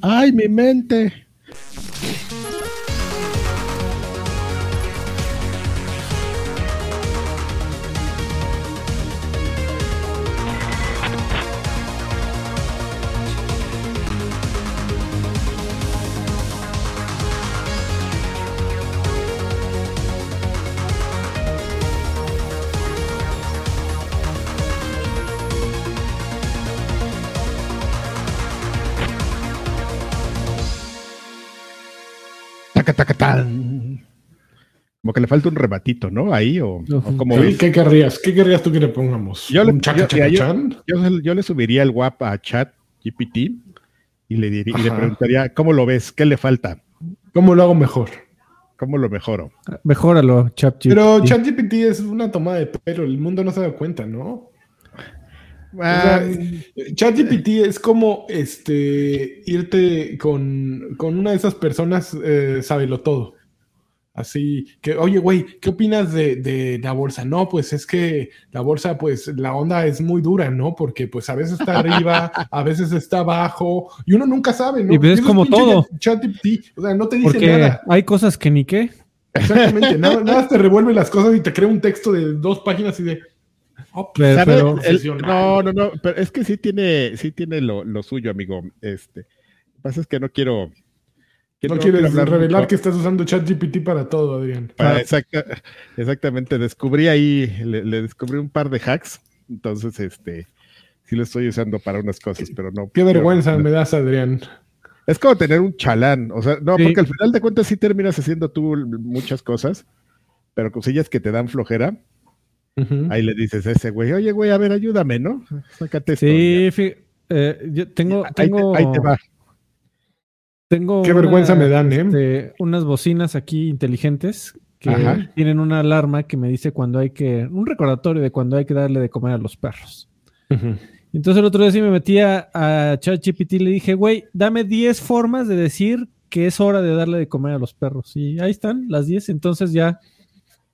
Ay, mi mente. Como que le falta un rebatito, ¿no? Ahí o, como ¿Qué querrías? ¿Qué querrías tú que le pongamos? Yo le, yo, le subiría el WAP a Chat GPT y le, diría, y le preguntaría, ¿cómo lo ves? ¿Qué le falta? ¿Cómo lo hago mejor? ¿Cómo lo mejoro? Mejóralo, ChatGPT. Pero ChatGPT es una toma de pelo, el mundo no se da cuenta, ¿no? Ah, ChatGPT es como este irte con, una de esas personas, eh, sábelo todo. Así que, oye, güey, ¿qué opinas de, la bolsa? No, pues es que la bolsa, pues la onda es muy dura, ¿no? Porque pues a veces está arriba, a veces está abajo, y uno nunca sabe, ¿no? Y ves como todo. ChatGPT, o sea, no te dice nada. Hay cosas que ni qué. Exactamente, nada, nada te revuelve las cosas y te crea un texto de dos páginas y de Oh, pero, no, no, no, pero es que sí tiene, sí tiene lo, suyo, amigo. Este, lo que pasa es que no quiero. No quieres revelar que estás usando ChatGPT para todo, Adrián. Ah. exactamente, descubrí ahí, le, descubrí un par de hacks, entonces este, sí lo estoy usando para unas cosas, pero no. Qué vergüenza me das, Adrián. Es como tener un chalán, o sea, no, porque al final de cuentas sí terminas haciendo tú muchas cosas, pero cosillas que te dan flojera Ahí le dices a ese güey, oye, güey, a ver, ayúdame, ¿no? Sácate esto. Sí, eh, yo tengo, tengo, ahí te, va. Tengo Qué vergüenza me dan, ¿eh? Este, unas bocinas aquí inteligentes que tienen una alarma que me dice cuando hay que, un recordatorio de cuando hay que darle de comer a los perros. Entonces el otro día sí me metí a, a ChatGPT y le dije, güey, dame 10 formas de decir que es hora de darle de comer a los perros. Y ahí están las 10, entonces ya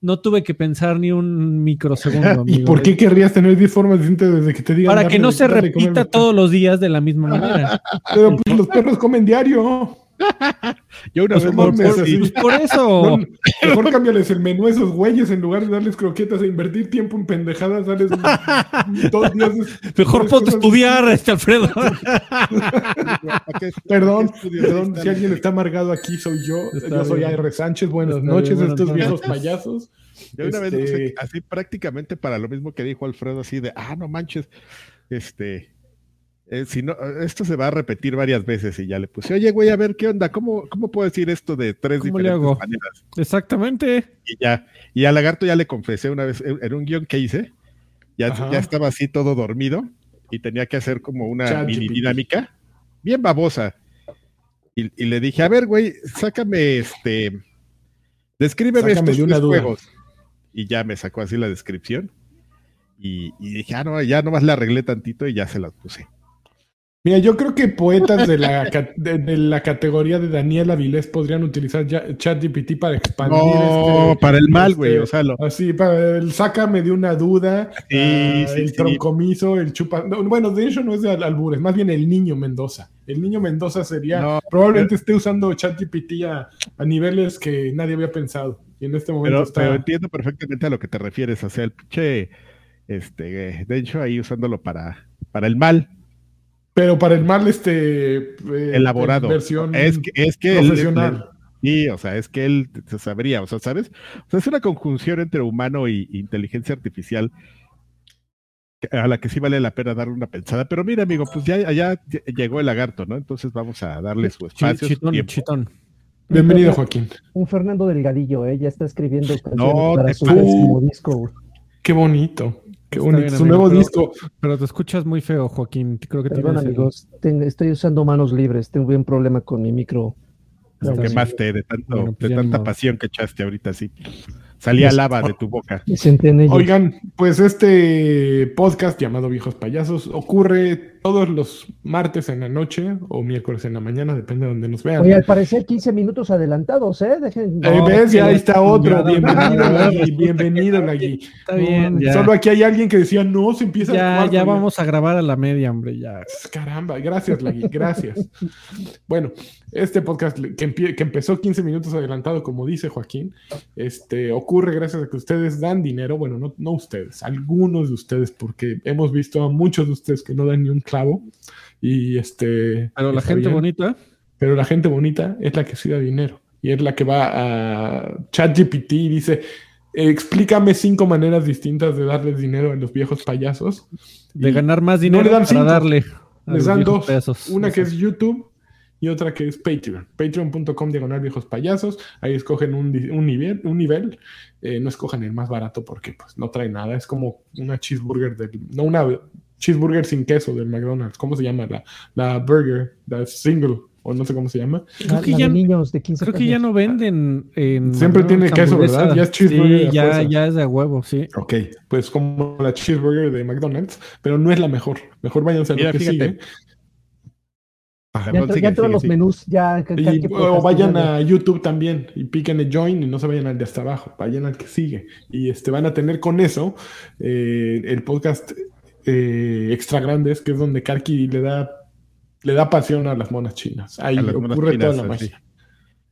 no tuve que pensar ni un microsegundo. ¿Y por qué querrías tener 10 formas distintas desde que te digan? Para que no se repita todos los días de la misma manera. Pero pues, los perros comen diario. Yo una pues, vez por, por, por eso. mejor cámbiales el menú a esos güeyes en lugar de darles croquetas e invertir tiempo en pendejadas, darles dos días. Mejor ponte a estudiar, este Alfredo. perdón, perdón, si alguien está amargado aquí soy yo. yo soy R. Sánchez. Buenas noches, estos viejos payasos. Yo una vez este así prácticamente para lo mismo que dijo Alfredo, así de, ah, no manches, este, eh, si no, esto se va a repetir varias veces y ya le puse, oye, güey, a ver qué onda, ¿cómo, cómo puedo decir esto de tres diferentes maneras? Exactamente. Y ya, y a Lagarto ya le confesé una vez en un guion que hice, ya, ya estaba así todo dormido y tenía que hacer como una mini dinámica, bien babosa. Y, le dije, a ver, güey, sácame este, descríbeme estos de juegos. Y ya me sacó así la descripción. Y, y, dije, ah, no, ya nomás le arreglé tantito y ya se las puse. Mira, yo creo que poetas de la, de, la categoría de Daniel Avilés podrían utilizar ChatGPT para expandir. No, este, para el mal, güey. Este, o sea, Así, para el sácame de una duda, ah, el troncomiso, el chupa. bueno, de hecho no es de albures, más bien el niño Mendoza. El niño Mendoza sería. probablemente esté usando ChatGPT a, a niveles que nadie había pensado. Y en este momento pero, pero entiendo perfectamente a lo que te refieres. O sea, el pinche. Este, de hecho, ahí usándolo para, para el mal pero para el mal, este. Eh, Elaborado. Versión es que, es que profesional. sí, o sea, es que él se sabría, o sea, ¿sabes? O sea, es una conjunción entre humano y inteligencia artificial a la que sí vale la pena darle una pensada. Pero mira, amigo, pues ya, ya llegó el lagarto, ¿no? Entonces vamos a darle su espacio. Chitón, chitón. Bienvenido, Joaquín. Un Fernando Delgadillo, ¿eh? Ya está escribiendo no, para su disco. Qué bonito. Qué bonito, su nuevo disco. Pero te escuchas muy feo, Joaquín. Creo que Perdón, amigos, estoy usando manos libres. Tengo un problema con mi micro. Quemaste de, tanto, pues de tanta pasión que echaste ahorita, sí. Salía lava de tu boca. Oigan, pues este podcast llamado Viejos Payasos ocurre todos los martes en la noche o miércoles en la mañana, depende de donde nos vean. Oye, al parecer 15 minutos adelantados, ¿eh? Dejen... ¿Ves? Ya ahí está otro. bienvenido, Lagui. Bienvenido, Lagui. Está bien. Solo aquí hay alguien que decía, no, se empieza Ya, ya vamos a grabar a la media, hombre, ya. Caramba, gracias, Lagui, gracias. bueno, este podcast que, que, empezó 15 minutos adelantado, como dice Joaquín, este, ocurre gracias a que ustedes dan dinero. Bueno, no, no ustedes, algunos de ustedes, porque hemos visto a muchos de ustedes que no dan ni un clavo. Y este. Pero la gente bonita. Pero la gente bonita es la que sí da dinero. Y es la que va a ChatGPT y dice: Explícame cinco maneras distintas de darles dinero a los viejos payasos. De ganar más dinero para darle. Les dan dos. Una que es YouTube y otra que es Patreon. Patreon.com diagonal viejos payasos. Ahí escogen un, nivel. Un nivel. Eh, no escojan el más barato porque pues, no trae nada. Es como una cheeseburger, de, no una cheeseburger sin queso del McDonald's. ¿Cómo se llama? La, la burger, la single, o no sé cómo se llama. Creo que, ya, niños de 15 creo que ya no venden en Siempre tiene queso, ¿verdad? Ya es cheeseburger. Sí, ya, ya, es de huevo, sí. Ok, pues como la cheeseburger de McDonald's, pero no es la mejor. Mejor vayan a lo que sigue. Ya, todos los menús ya. o vayan a YouTube también y piquen el join y no se vayan al de hasta abajo, vayan al que sigue. Y este van a tener con eso eh, el podcast eh, extra grandes, que es donde Karki le da, le da pasión a las monas chinas. Ahí ocurre toda la magia.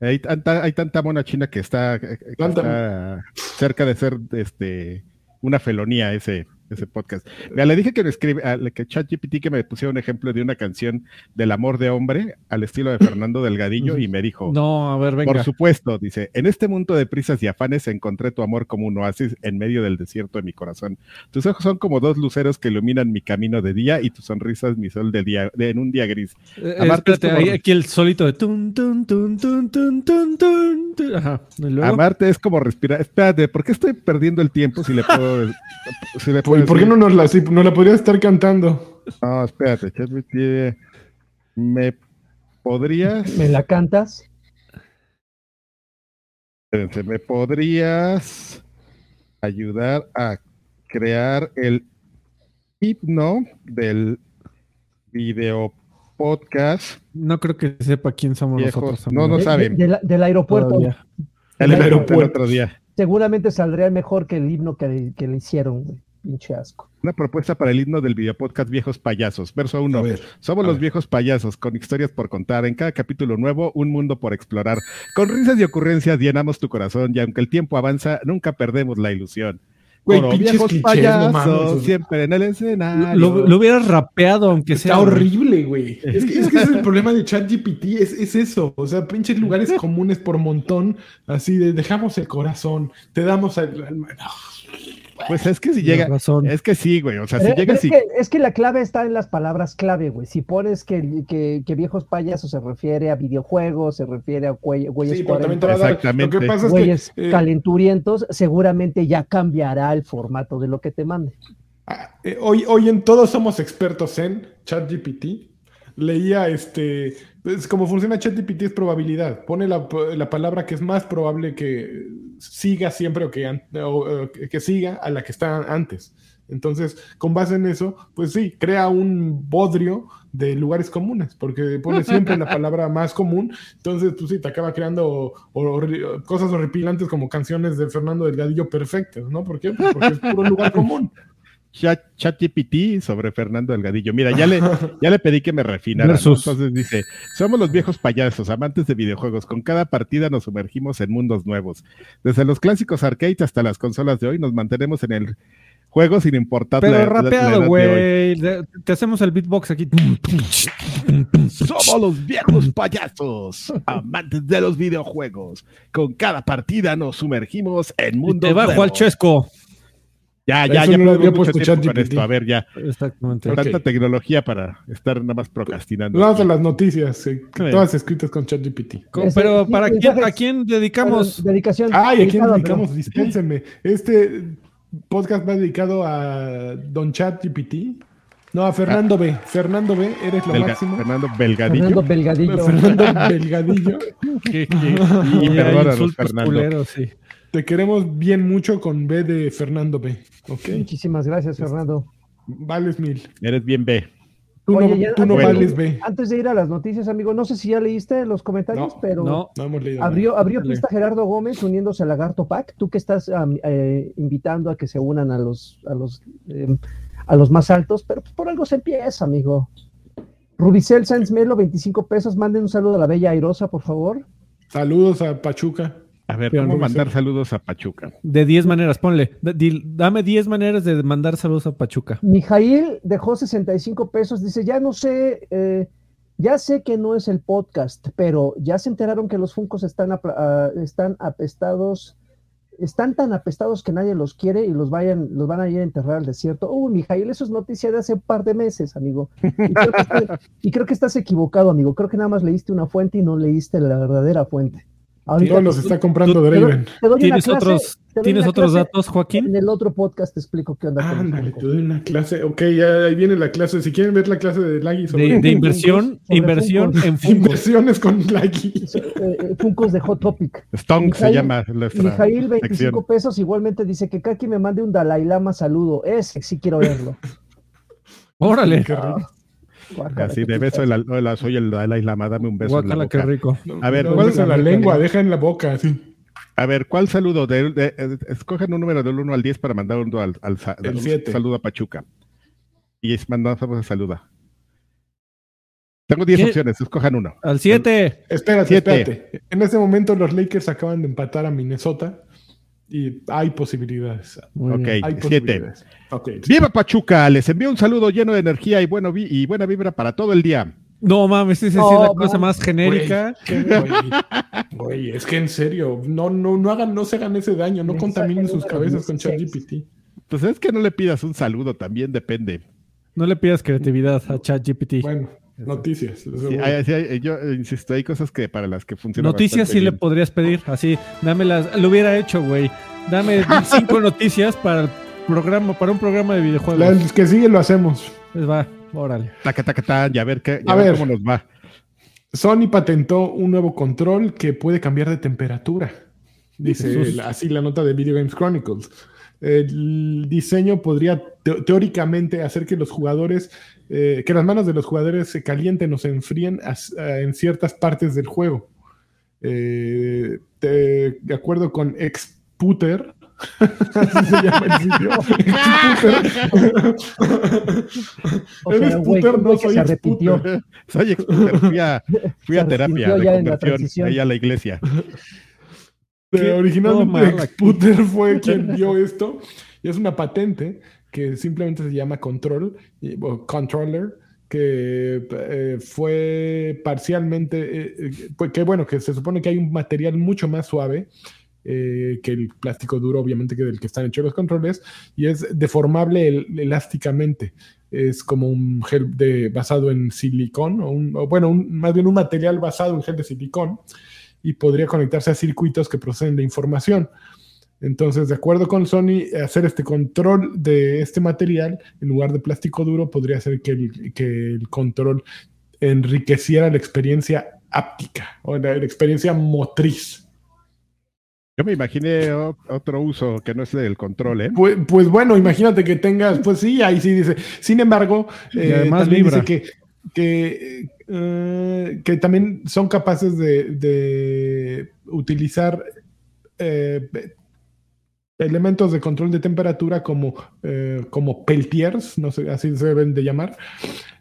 Hay tanta, hay tanta mona china que está, que está cerca de ser este, una felonía ese, ese podcast. le dije que me escribe, que ChatGPT que me pusiera un ejemplo de una canción del amor de hombre al estilo de Fernando Delgadillo y me dijo, no, a ver, venga. Por supuesto, dice, en este mundo de prisas y afanes encontré tu amor como un oasis en medio del desierto de mi corazón. Tus ojos son como dos luceros que iluminan mi camino de día y tu sonrisa es mi sol de día, de, en un día gris. Eh, Amarte es aquí el solito de tun, tun, tun, tun, tun, tun, tun. Ajá. Amarte es como respirar. Espérate, ¿por qué estoy perdiendo el tiempo si le puedo, si le puedo ¿Y por qué no nos la, no la podría estar cantando? No, espérate, ¿Me podrías? ¿Me la cantas? Espérense, ¿me podrías ayudar a crear el himno del video podcast? No creo que sepa quién somos nosotros. No, no saben. del aeropuerto. El, aeropuerto. otro día. Seguramente saldría mejor que el himno que, que le hicieron, güey. Pinche asco. Una propuesta para el himno del videopodcast Viejos Payasos. Verso 1. Somos los viejos payasos, con historias por contar. En cada capítulo nuevo, un mundo por explorar. Con risas y ocurrencias llenamos tu corazón y aunque el tiempo avanza, nunca perdemos la ilusión. Güey, viejos payasos, siempre en el escenario. Lo, lo hubieras rapeado, aunque sea. Está horrible, güey. Es que, es el problema de ChatGPT, es, es eso. O sea, pinches lugares comunes por montón, así de dejamos el corazón, te damos el. Pues es que si llega, es que sí, güey, o sea, si llega es, que, es que la clave está en las palabras clave, güey. Si pones que, que, viejos payasos se refiere a videojuegos, se refiere a güeyes sí, Exactamente. Lo que pasa es que, eh, calenturientos, seguramente ya cambiará el formato de lo que te mande. Ah, eh, hoy, hoy en todos somos expertos en ChatGPT leía este, pues como funciona ChatGPT es probabilidad. Pone la, palabra que es más probable que siga siempre o que, que siga a la que está antes. Entonces, con base en eso, pues sí, crea un bodrio de lugares comunes, porque pone siempre la palabra más común. Entonces, pues sí, te acaba creando cosas horripilantes como canciones de Fernando Delgadillo perfectas, ¿no? ¿Por qué? Pues porque es puro lugar común. ChatGPT sobre Fernando Delgadillo. Mira, ya le, ya le pedí que me refinara. Entonces dice: Somos los viejos payasos, amantes de videojuegos. Con cada partida nos sumergimos en mundos nuevos. Desde los clásicos arcades hasta las consolas de hoy, nos mantenemos en el juego sin importar Pero rapeado, güey. Te hacemos el beatbox aquí. Somos los viejos payasos, amantes de los videojuegos. Con cada partida nos sumergimos en mundos nuevos. Te bajo al chesco. Ya, ya, ya no había puesto chat con esto. A ver, ya. Exactamente. Tanta tecnología para estar nada más procrastinando. Vamos a las noticias, eh, todas escritas con ChatGPT. Pero ¿para quién, a quién dedicamos? Dedicación. Ay, ¿a quién dedicamos? Dispénsenme. Este podcast va dedicado a Don ChatGPT. No, a Fernando B. Fernando B, eres lo máximo. Fernando Belgadillo. Fernando Belgadillo. Fernando Belgadillo. ¿Qué, qué? Y, y perdónanos, Fernando. sí. Te queremos bien mucho con B de Fernando B. Muchísimas gracias, Fernando. Vales mil. Eres bien B. Tú no, vales B. Antes de ir a las noticias, amigo, no sé si ya leíste los comentarios, pero no, hemos leído abrió, abrió pista Gerardo Gómez uniéndose al Lagarto Pack. Tú que estás eh, invitando a que se unan a los, a los, em, a los más altos, pero por algo se empieza, amigo. Rubicel Sáenz Melo, 25 pesos. Manden un saludo a la bella Airosa, por favor. Saludos a Pachuca. A ver, ¿cómo mandar saludos a Pachuca? De 10 maneras, ponle. dame 10 maneras de mandar saludos a Pachuca. Mijail dejó 65 pesos. Dice, ya no sé, eh, ya sé que no es el podcast, pero ya se enteraron que los Funcos están, ah, están apestados, están tan apestados que nadie los quiere y los, vayan, los van a ir a enterrar al desierto. Uy, Mijail, eso es noticia de hace un par de meses, amigo. y creo que estás equivocado, amigo. Creo que nada más leíste una fuente y no leíste la verdadera fuente. Ahorita los está comprando Draven. ¿Tienes, otros, ¿tienes otros datos, Joaquín? En el otro podcast te explico qué onda. Ándale, te doy una clase. Ok, ya ahí viene la clase. Si quieren ver la clase de Laggy sobre... De, inversión, inversión en Funkos. Inversiones con Laggy. Eh, eh, Funkos de Hot Topic. Stonk se llama. Mijail, 25 pesos. Igualmente dice que Kaki me mande un Dalai Lama saludo. Ese sí quiero verlo. Órale. Así de beso, la, soy el Dalai Lama, dame un beso. en la qué rico. A ver, ¿cuál es la lengua? Deja en la boca, sí. A ver, ¿cuál saludo? De, escogen un número del 1 al 10 para mandar un, al, al, saludo a Pachuca. Y es mandamos a saluda. Tengo 10 opciones, escojan uno. Al 7. Espérate, espérate. En este momento los Lakers acaban de empatar a Minnesota y hay posibilidades. ok, siete. Viva Pachuca, les envío un saludo lleno de energía y, bueno, y buena vibra para todo el día. No mames, esa es la cosa más genérica. Güey, es que en serio, no, no, no hagan, no se hagan ese daño, no contaminen sus cabezas con ChatGPT. Pues es que no le pidas un saludo, también depende. No le pidas creatividad a ChatGPT. Bueno, Noticias. yo insisto, hay cosas que para las que funcionan. Noticias sí le podrías pedir, así, dame las, lo hubiera hecho, güey. Dame cinco noticias para el programa, para un programa de videojuegos. Las que sigue lo hacemos. Pues va, órale. Taca, taca, ya ver qué, a ver, cómo nos va. Sony patentó un nuevo control que puede cambiar de temperatura. Dice así la nota de Video Games Chronicles. El diseño podría teóricamente hacer que los jugadores eh, que las manos de los jugadores se calienten o se enfríen en ciertas partes del juego. Eh, de acuerdo con Exputer, Así se llama el sitio. o sea, güey, no soy se repitió. Soy exputer. Fui a, fui a terapia de conversión ahí a la iglesia. originalmente Exputer fue quien dio esto y es una patente que simplemente se llama Control, o Controller, que eh, fue parcialmente, eh, eh, que bueno, que se supone que hay un material mucho más suave que el plástico duro, obviamente, que del que están hechos los controles, y es deformable elásticamente. Es como un gel de, basado en silicón, o, bueno, más bien un material basado en gel de silicón, y podría conectarse a circuitos que proceden de información. Entonces, de acuerdo con Sony, hacer este control de este material en lugar de plástico duro podría hacer que el, que el control enriqueciera la experiencia áptica o la, experiencia motriz. Yo me imaginé otro uso que no es el control, ¿eh? Pues, pues, bueno, imagínate que tengas, pues sí, ahí sí dice. Sin embargo, eh, también dice que, que, eh, que, también son capaces de, de utilizar eh, elementos de control de temperatura como, eh, como peltiers, no sé, así se deben de llamar,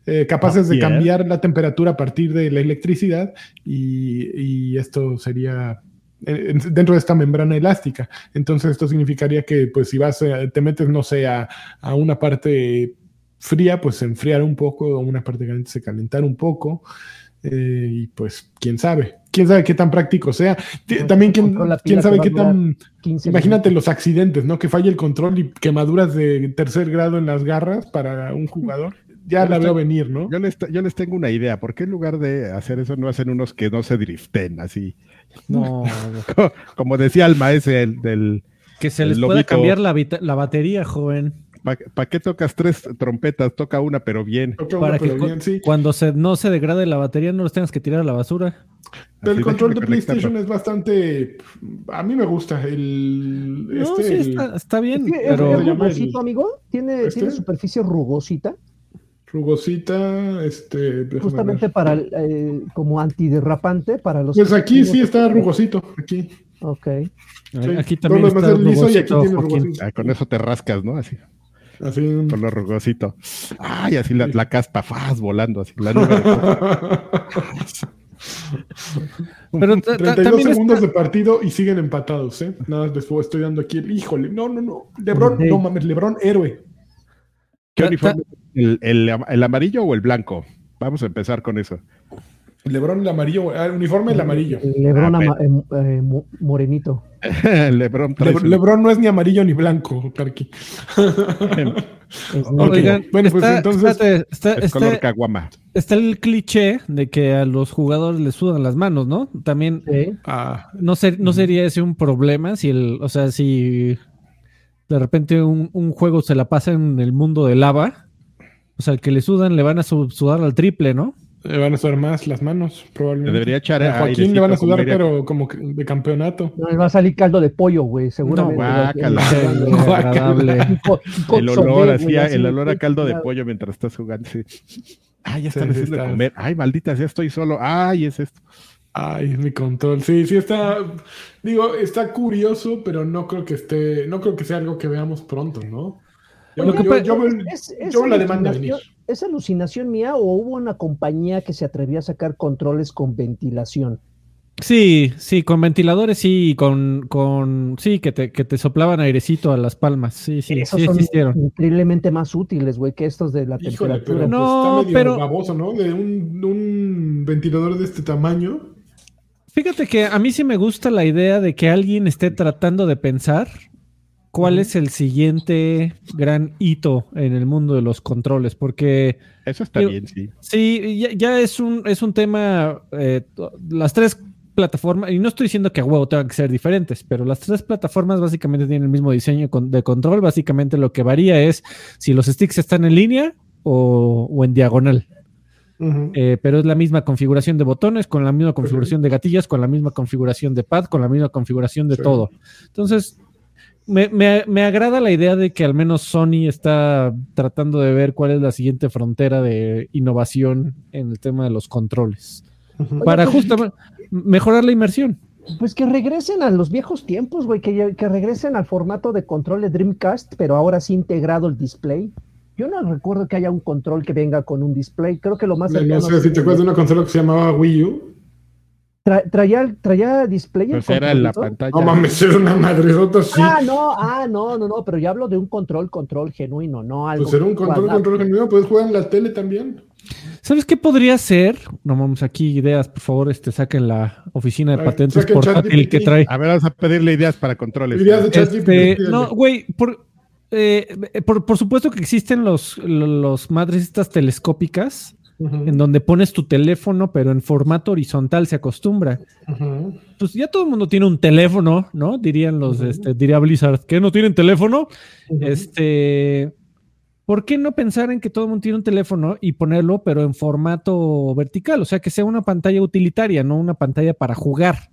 eh, capaces de cambiar la temperatura a partir de la electricidad y, esto sería dentro de esta membrana elástica. Entonces esto significaría que pues si vas, eh, te metes, no sé, a, a una parte fría, pues enfriar un poco, a una parte caliente se calentar un poco. Eh, y pues, quién sabe, quién sabe qué tan práctico sea. También, quién, quién sabe qué tan. Imagínate los accidentes, ¿no? Que falle el control y quemaduras de tercer grado en las garras para un jugador. Ya la veo venir, ¿no? Yo les, yo les tengo una idea. ¿Por qué en lugar de hacer eso no hacen unos que no se driften así? No. como, decía el maestro del. Que se les pueda cambiar la, la batería, joven. ¿Para qué tocas tres trompetas? Toca una, pero bien. Para que cuando se, no se degrade la batería no los tengas que tirar a la basura. el control de PlayStation es bastante. A mí me gusta. El, no, este, sí, está, bien. pero... ¿Es rugosito, amigo? ¿Tiene, ¿Tiene superficie rugosita? Rugosita, este. Justamente para eh, como antiderrapante para los. Pues aquí sí está rugosito, aquí. Ok. Aquí también está rugosito, ah, con eso te rascas, ¿no? Así. Así. Con lo rugosito. Ay, así la, la caspa, faz, volando, así. La nube Pero 32 segundos de partido y siguen empatados, ¿eh? Nada más después estoy dando aquí el híjole. No, no, no. Lebron, no mames, Lebron, héroe. ¿Qué uniforme? ¿El, amarillo o el blanco? Vamos a empezar con eso. Lebron el amarillo, el uniforme el amarillo. Lebron ah, eh, eh, morenito. Lebron, Lebron, no es ni amarillo ni blanco, Karki. bueno, pues entonces está, es color caguama. Está el cliché de que a los jugadores les sudan las manos, ¿no? También ah. no, no sería ese un problema si el, o sea, si de repente un, un juego se la pasa en el mundo de lava o sea, al que le sudan le van a sudar al triple, ¿no? Le van a sudar más las manos, probablemente. debería echar a Joaquín le van a sudar, pero como de campeonato. No, le va a salir caldo de pollo, güey, seguramente. No, el olor, así, el olor a caldo de pollo mientras estás jugando. Sí. Ay, ya están haciendo comer. Ay, maldita, ya estoy solo. Ay, es esto. Ay, es mi control. Sí, sí está. Digo, está curioso, pero no creo que esté. No creo que sea algo que veamos pronto, ¿no? Yo, la demanda ¿Es alucinación mía o hubo una compañía que se atrevió a sacar controles con ventilación? Sí, sí, con ventiladores sí, con, con sí, que te, que te soplaban airecito a las palmas. Sí, sí, sí existieron. Increíblemente más útiles, güey, que estos de la temperatura. Pero, pues, no, está medio baboso, ¿no? De un, un ventilador de este tamaño. Fíjate que a mí sí me gusta la idea de que alguien esté tratando de pensar ¿Cuál es el siguiente gran hito en el mundo de los controles? Porque... Eso está bien, sí. Sí, ya, es, un, es un tema, eh, las tres plataformas, y no estoy diciendo que a huevo tengan que ser diferentes, pero las tres plataformas básicamente tienen el mismo diseño de control, básicamente lo que varía es si los sticks están en línea o, en diagonal. Eh, pero es la misma configuración de botones, con la misma configuración de gatillas, con la misma configuración de pad, con la misma configuración de todo. Entonces, me, agrada la idea de que al menos Sony está tratando de ver cuál es la siguiente frontera de innovación en el tema de los controles. Para pues, justamente mejorar la inmersión. Pues que regresen a los viejos tiempos, güey, que, que regresen al formato de control de Dreamcast, pero ahora sí integrado el display. Yo no recuerdo que haya un control que venga con un display. Creo que lo más. No, sé si te acuerdas de una consola que se llamaba Wii U traía, traía display. Pues era en la pantalla. No mames, era una madredota así. Ah, no, ah, no, no, no, pero ya hablo de un control, control genuino, no algo. Pues era un control, control genuino, puedes jugar en la tele también. ¿Sabes qué podría ser? No vamos aquí ideas, por favor, este saquen la oficina de patentes portátil que trae. A ver, vamos a pedirle ideas para controles. Ideas de este, no, güey, por, eh, por, por, supuesto que existen los, los madres estas telescópicas en donde pones tu teléfono, pero en formato horizontal se acostumbra. Pues ya todo el mundo tiene un teléfono, ¿no? Dirían los, este, diría Blizzard, que no tienen teléfono. Este, ¿por qué no pensar en que todo el mundo tiene un teléfono y ponerlo, pero en formato vertical? O sea, que sea una pantalla utilitaria, no una pantalla para jugar.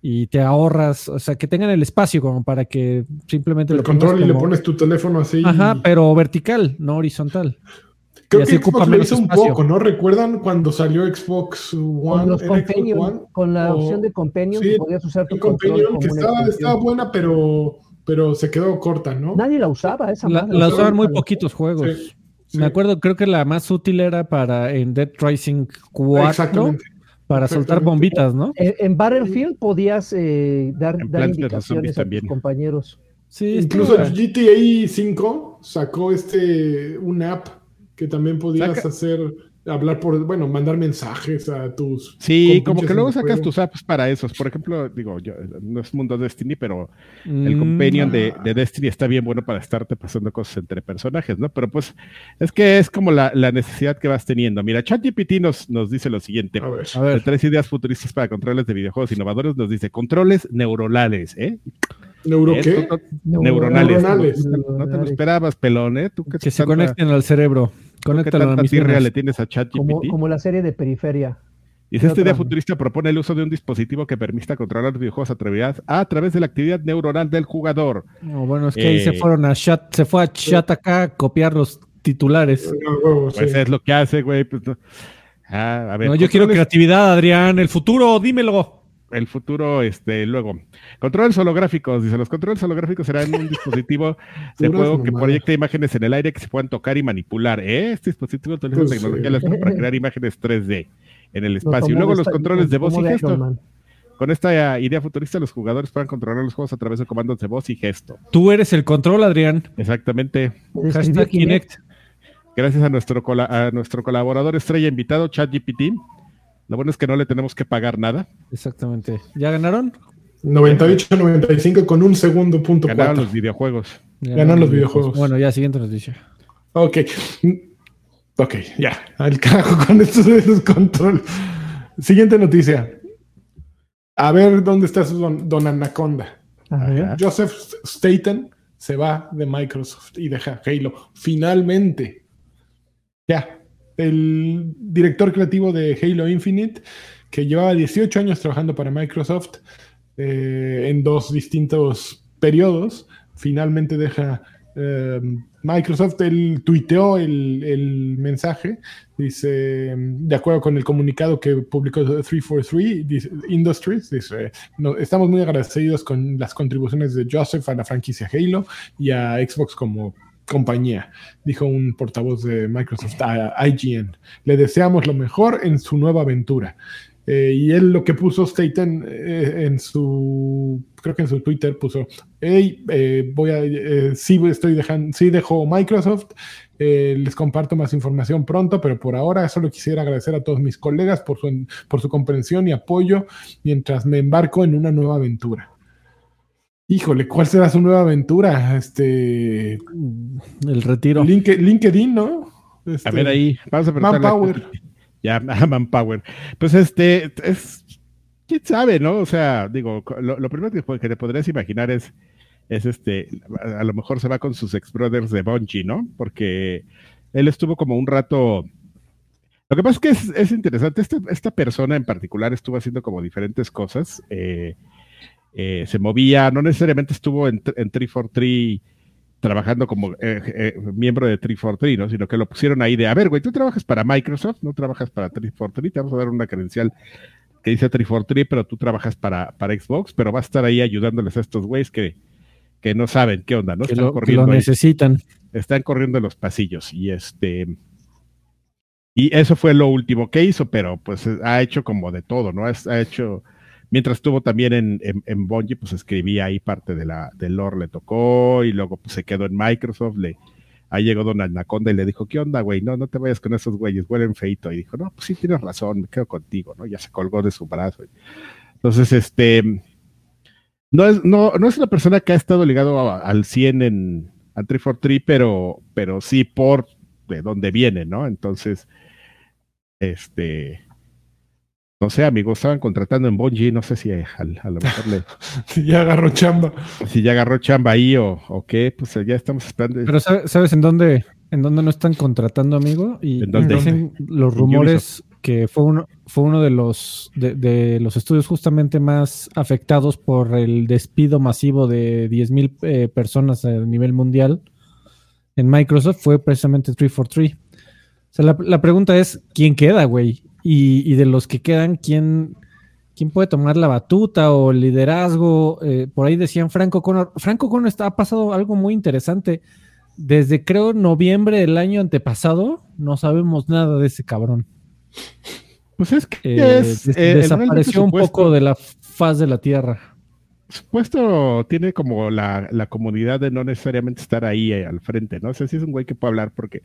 Y te ahorras, o sea, que tengan el espacio como para que simplemente... El control y le pones tu teléfono así. Ajá, pero vertical, no horizontal. Creo que Xbox lo hizo un poco, ¿no? ¿Recuerdan cuando salió Xbox One? Con, la opción de Companion, que podías usar tu Companion, que estaba, buena, pero, pero se quedó corta, ¿no? Nadie la usaba, esa La, la usaban muy poquitos juegos. Me acuerdo, creo que la más útil era para en Dead Rising 4. Para soltar bombitas, ¿no? En, Battlefield podías eh, dar, dar indicaciones a tus compañeros. Sí, Incluso GTA 5 sacó este un app que también podías hacer, hablar por, bueno, mandar mensajes a tus... Sí, como que luego sacas tus apps para esos. Por ejemplo, digo, yo, no es mundo Destiny, pero el mm, companion de, Destiny está bien bueno para estarte pasando cosas entre personajes, ¿no? Pero pues es que es como la, necesidad que vas teniendo. Mira, ChatGPT nos, nos dice lo siguiente. A ver. A ver. Tres ideas futuristas para controles de videojuegos innovadores nos dice controles neuronales, ¿eh? ¿Neuro qué? neuronales. No, te lo esperabas, pelón, ¿eh? que se conecten al cerebro. Conéctalo a real le tienes a ChatGPT. Como, como la serie de Periferia. Y esta idea futurista propone el uso de un dispositivo que permita controlar videojuegos a, a través de la actividad neuronal del jugador. No, bueno, es que ahí se eh, fueron a chat, se fue a chat acá a copiar los titulares. pues es lo que hace, güey. Pues, ah, a ver, no, yo quiero creatividad, Adrián. El futuro, dímelo el futuro, este, luego, controles holográficos, dice, los controles holográficos serán un dispositivo de juego que proyecta imágenes en el aire que se puedan tocar y manipular. ¿eh? Este dispositivo utiliza pues, tecnología para crear imágenes 3D en el espacio. Y luego los controles de voz y gesto. Con esta idea futurista, los jugadores puedan controlar los juegos a través de comandos de voz y gesto. Tú eres el control, Adrián. Exactamente. Hashtag Kinect. Gracias a nuestro, a nuestro colaborador estrella invitado, ChatGPT lo bueno es que no le tenemos que pagar nada. Exactamente. ¿Ya ganaron? 98-95 con un segundo punto. Ganaron los videojuegos. Ganaron los videojuegos. Bueno, ya siguiente noticia. Ok. Ok, ya. Al carajo con esto de los control. Siguiente noticia. A ver dónde está su don, Anaconda. Joseph Staten se va de Microsoft y deja Halo. Finalmente. Ya el director creativo de Halo Infinite, que llevaba 18 años trabajando para Microsoft eh, en dos distintos periodos, finalmente deja eh, Microsoft, él tuiteó el, mensaje, dice, de acuerdo con el comunicado que publicó 343 Industries, dice, estamos muy agradecidos con las contribuciones de Joseph a la franquicia Halo y a Xbox como compañía, dijo un portavoz de Microsoft a IGN. Le deseamos lo mejor en su nueva aventura. Eh, y él lo que puso Staten eh, en su, creo que en su Twitter puso, hey, eh, voy a, sí estoy dejando, sí dejo Microsoft, les comparto más información pronto, pero por ahora solo quisiera agradecer a todos mis colegas por su, por su comprensión y apoyo mientras me embarco en una nueva aventura. Híjole, ¿cuál será su nueva aventura? Este. El retiro. LinkedIn, ¿no? a ver ahí, vamos a Manpower. Ya, Manpower. Pues este, es. ¿Quién sabe, no? O sea, digo, lo, primero que, te podrías imaginar es, es este, a, lo mejor se va con sus ex brothers de Bungie, ¿no? Porque él estuvo como un rato. Lo que pasa es que es, interesante. Esta, esta persona en particular estuvo haciendo como diferentes cosas. Eh, eh, se movía, no necesariamente estuvo en, en 343 trabajando como eh, eh, miembro de 343, ¿no? Sino que lo pusieron ahí de, a ver, güey, tú trabajas para Microsoft, no trabajas para 343, te vamos a dar una credencial que dice 343, pero tú trabajas para, para Xbox, pero vas a estar ahí ayudándoles a estos güeyes que, que no saben qué onda, ¿no? Están corriendo. lo necesitan. Están corriendo en los pasillos y este... Y eso fue lo último que hizo, pero pues ha hecho como de todo, ¿no? Ha hecho Mientras estuvo también en, en, Bungie, pues escribía ahí parte de la, del lore, le tocó y luego pues, se quedó en Microsoft, le, ahí llegó Don Anaconda y le dijo, ¿qué onda, güey? No, no te vayas con esos güeyes, huelen feito. Y dijo, no, pues sí, tienes razón, me quedo contigo, ¿no? Ya se colgó de su brazo. Entonces, este, no es, no, no es una persona que ha estado ligado al 100 en a 343, pero, pero sí por de dónde viene, ¿no? Entonces, este, no sé, amigos, estaban contratando en Bungie, no sé si a, lo mejor le... si ya agarró chamba. Si ya agarró chamba ahí o, o qué, pues ya estamos esperando. Pero ¿sabes en dónde, en dónde no están contratando, amigo? Y ¿En dónde? dicen los rumores que fue uno, fue uno de los, de, los estudios justamente más afectados por el despido masivo de 10.000 eh, personas a nivel mundial en Microsoft, fue precisamente 343. O sea, la, la pregunta es, ¿quién queda, güey? Y, de los que quedan, ¿quién, quién puede tomar la batuta o el liderazgo? Eh, por ahí decían Franco Connor. Franco Connor está, ha pasado algo muy interesante. Desde creo noviembre del año antepasado, no sabemos nada de ese cabrón. Pues es que eh, eh, desapareció un poco de la faz de la tierra. Supuesto tiene como la, la comunidad de no necesariamente estar ahí al frente, ¿no? sé si es un güey que puede hablar porque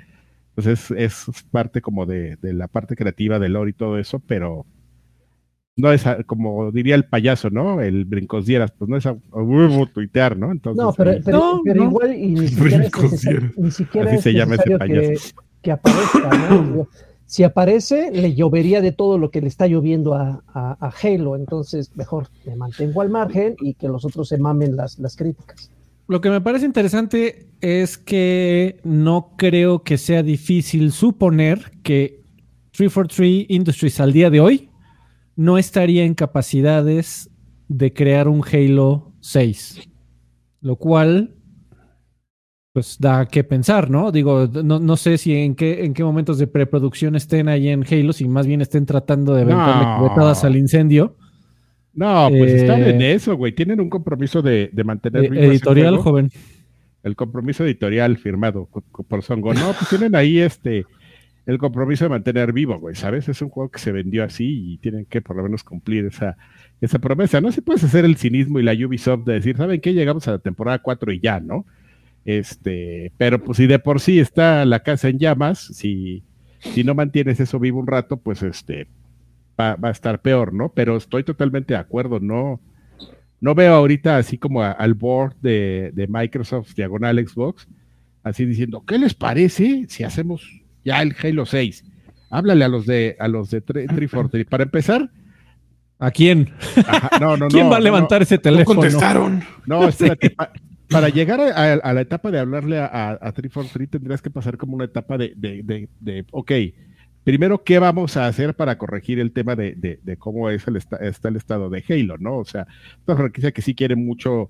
pues es, es parte como de, la parte creativa del lore y todo eso, pero no es como diría el payaso, ¿no? El brincos dieras, pues no es a, tuitear, ¿no? Entonces, no, pero, igual y ni siquiera es, se llama ese payaso. Que, aparezca, ¿no? si aparece, le llovería de todo lo que le está lloviendo a, a, Halo, entonces mejor me mantengo al margen y que los otros se mamen las, las críticas. Lo que me parece interesante es que no creo que sea difícil suponer que 343 Industries al día de hoy no estaría en capacidades de crear un Halo 6. Lo cual pues da que pensar, ¿no? Digo, no, sé si en qué, en qué momentos de preproducción estén ahí en Halo, si más bien estén tratando de aventarle no. al incendio. No, pues están en eh, eso, güey. Tienen un compromiso de, mantener eh, editorial, joven. El compromiso editorial firmado por Songo. No, pues tienen ahí este el compromiso de mantener vivo, güey, ¿sabes? Es un juego que se vendió así y tienen que por lo menos cumplir esa, esa promesa. No se puede hacer el cinismo y la Ubisoft de decir, ¿saben qué? Llegamos a la temporada 4 y ya, ¿no? Este, pero pues si de por sí está la casa en llamas, si, si no mantienes eso vivo un rato, pues este va, a estar peor, ¿no? Pero estoy totalmente de acuerdo, no, no veo ahorita así como al board de, de, Microsoft diagonal Xbox, así diciendo, ¿qué les parece si hacemos ya el Halo 6? Háblale a los de a los de 343. Para empezar, ¿A quién? no, no, ¿Quién va a levantar ese teléfono? No contestaron. No, espérate, para llegar a, la etapa de hablarle a, a, 343 tendrías que pasar como una etapa de, de, de, ok, primero, ¿qué vamos a hacer para corregir el tema de, cómo es el está el estado de Halo, ¿no? O sea, una franquicia que sí quiere mucho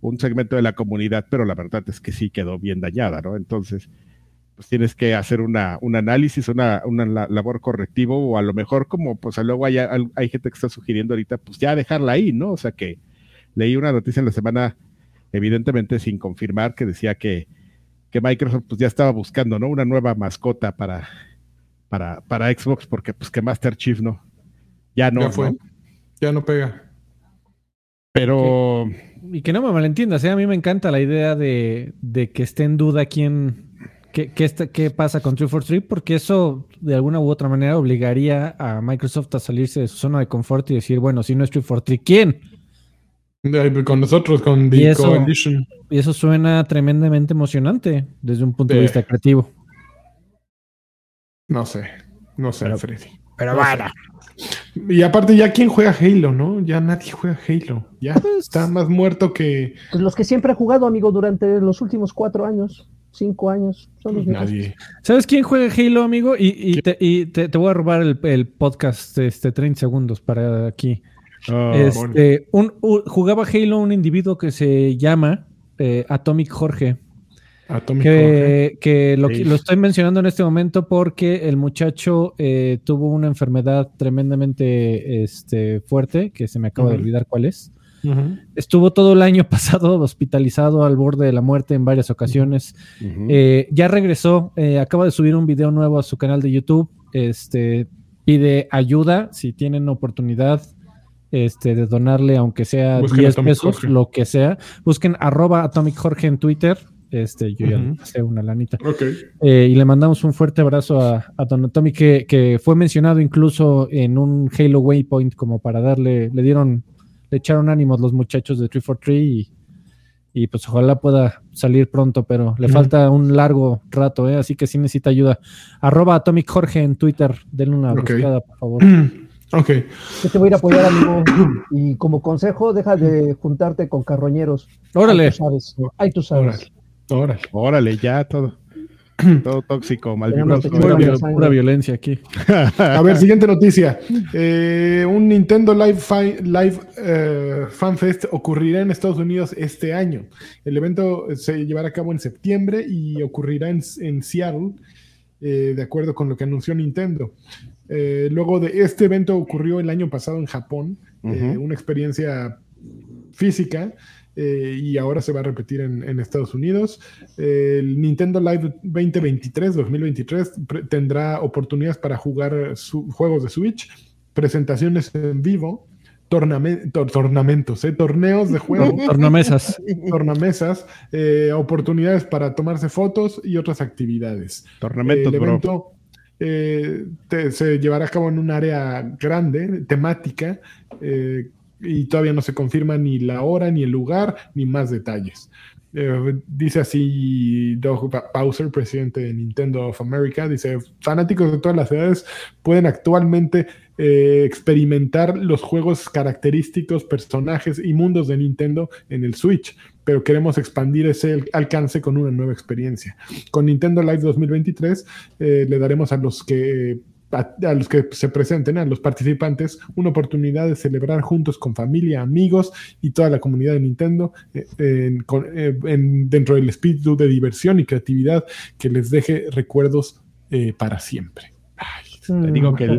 un segmento de la comunidad, pero la verdad es que sí quedó bien dañada, ¿no? Entonces, pues tienes que hacer una, un análisis, una, una labor correctivo, o a lo mejor como, pues luego hay, hay gente que está sugiriendo ahorita, pues ya dejarla ahí, ¿no? O sea que leí una noticia en la semana evidentemente sin confirmar, que decía que, que Microsoft pues, ya estaba buscando ¿no? una nueva mascota para, para, para Xbox, porque pues que Master Chief no, ya no. Ya fue, ya no pega. Pero... y que no me malentiendas, ¿eh? a mí me encanta la idea de, de que esté en duda quién, qué, qué, qué pasa con 343, porque eso de alguna u otra manera obligaría a Microsoft a salirse de su zona de confort y decir, bueno, si no es 343, ¿quién? Con nosotros, con The y eso, Y eso suena tremendamente emocionante desde un punto de vista creativo. No sé, no sé, pero, Freddy. Pero bueno. Y aparte, ya quién juega Halo, ¿no? Ya nadie juega Halo. Ya pues, está más muerto que. Pues los que siempre han jugado, amigo, durante los últimos cuatro años, cinco años. Son los nadie. ¿Sabes quién juega Halo, amigo? Y, te, voy a robar el, el, podcast este 30 segundos para aquí. Ah, este, un, jugaba Halo un individuo que se llama eh, Atomic Jorge. Atomic que, Jorge. que lo, estoy mencionando en este momento porque el muchacho eh, tuvo una enfermedad tremendamente este, fuerte, que se me acaba de olvidar cuál es. Estuvo todo el año pasado hospitalizado al borde de la muerte en varias ocasiones. Eh, ya regresó, acaba de subir un video nuevo a su canal de YouTube. Este, pide ayuda si tienen oportunidad este, de donarle, aunque sea 10 pesos, lo que sea. Busquen arroba Atomic Jorge en Twitter. Este, yo ya sé una lanita. Eh, y le mandamos un fuerte abrazo a, a Don Atomic, que, que, fue mencionado incluso en un Halo Waypoint, como para darle, le dieron, le echaron ánimos los muchachos de 343 y, y pues ojalá pueda salir pronto, pero le falta un largo rato, ¿eh? así que si necesita ayuda. Arroba Atomic Jorge en Twitter, denle una buscada, por favor. Ok. Yo te voy a ir a apoyar, amigo. Y como consejo, deja de juntarte con carroñeros. Órale. Ahí tú sabes. Órale. Órale, ya todo. Todo tóxico, mal Pura violencia aquí. A ver, siguiente noticia. Eh, un Nintendo Live, Live eh, Fan Fest ocurrirá en Estados Unidos este año. El evento se llevará a cabo en septiembre y ocurrirá en, Seattle, eh, de acuerdo con lo que anunció Nintendo. Eh, luego de este evento ocurrió el año pasado en Japón, eh, una experiencia física eh, y ahora se va a repetir en, Estados Unidos. el Nintendo Live 2023, 2023 tendrá oportunidades para jugar juegos de Switch, presentaciones en vivo, tornamentos, torneos de juego. Tornamesas. Tornamesas, oportunidades para tomarse fotos y otras actividades. Tornamentos, el evento, eh, se llevará a cabo en un área grande, temática, eh, y todavía no se confirma ni la hora, ni el lugar, ni más detalles. Eh, dice así Doug Bowser, presidente de Nintendo of America, dice, fanáticos de todas las edades pueden actualmente experimentar los juegos característicos, personajes y mundos de Nintendo en el Switch pero queremos expandir ese alcance con una nueva experiencia. Con Nintendo Live 2023 eh, le daremos a los que a, los que se presenten, a los participantes, una oportunidad de celebrar juntos con familia, amigos y toda la comunidad de Nintendo eh, eh, dentro del espíritu de diversión y creatividad que les deje recuerdos eh, para siempre. Te, digo que el,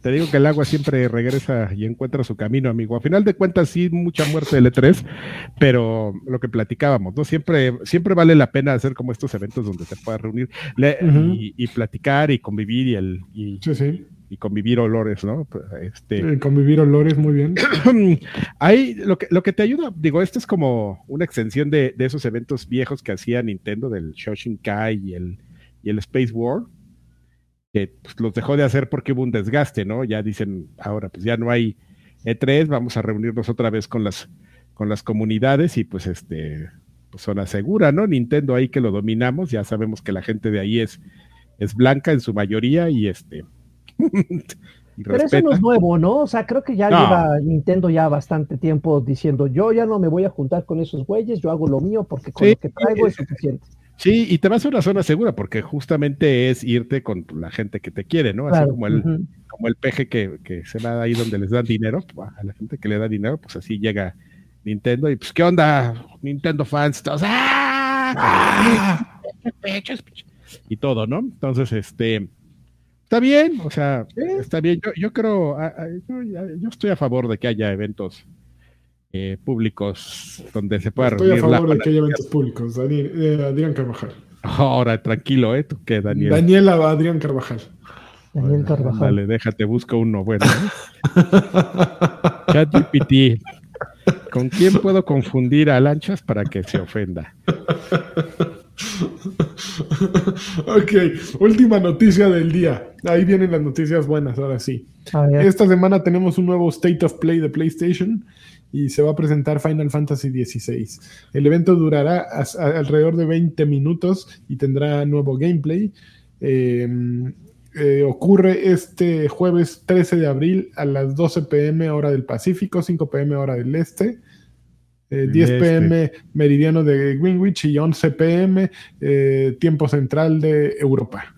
te digo que el agua siempre regresa y encuentra su camino, amigo. A final de cuentas, sí, mucha muerte de E3, pero lo que platicábamos, ¿no? Siempre, siempre vale la pena hacer como estos eventos donde te puedas reunir y, platicar y convivir y el y convivir olores, ¿no? Este, convivir olores, muy bien. Hay lo que, lo que te ayuda, digo, esto es como una extensión de, de esos eventos viejos que hacía Nintendo, del Shoshinkai y el, y el Space War, que pues, los dejó de hacer porque hubo un desgaste, ¿no? Ya dicen, ahora pues ya no hay E3, vamos a reunirnos otra vez con las, con las comunidades y pues este, pues zona segura, ¿no? Nintendo ahí que lo dominamos, ya sabemos que la gente de ahí es, es blanca en su mayoría y este... Pero eso no es nuevo, ¿no? O sea, creo que ya lleva Nintendo ya bastante tiempo diciendo, yo ya no me voy a juntar con esos güeyes, yo hago lo mío porque con lo que traigo es suficiente. Sí, y te vas a una zona segura porque justamente es irte con la gente que te quiere, ¿no? Así como el, como el peje que, se va ahí donde les dan dinero, pues, a la gente que le da dinero, pues así llega Nintendo y pues, ¿qué onda? Nintendo fans, todos, ¡ah! Y todo, ¿no? Entonces, este, está bien, o sea, está bien. Yo, yo creo, yo estoy a favor de que haya eventos eh, públicos donde se pueda Estoy a favor de que haya eventos públicos. Eh, Adrián Carvajal. Ahora, tranquilo, ¿eh? ¿Tú qué, Daniel? Daniela Adrián Carvajal. Daniel Carvajal. Dale, déjate, busco uno bueno. ¿eh? ChatGPT. ¿Con quién puedo confundir a Lanchas para que se ofenda? ok, última noticia del día. Ahí vienen las noticias buenas, ahora sí. Esta semana tenemos un nuevo State of Play de PlayStation y se va a presentar Final Fantasy XVI. El evento durará alrededor de 20 minutos y tendrá nuevo gameplay. Em, eh, ocurre este jueves 13 de abril a las 12 pm hora del Pacífico, 5 pm hora del Este. 10 eh, pm meridiano de Greenwich y 11 pm eh, tiempo central de Europa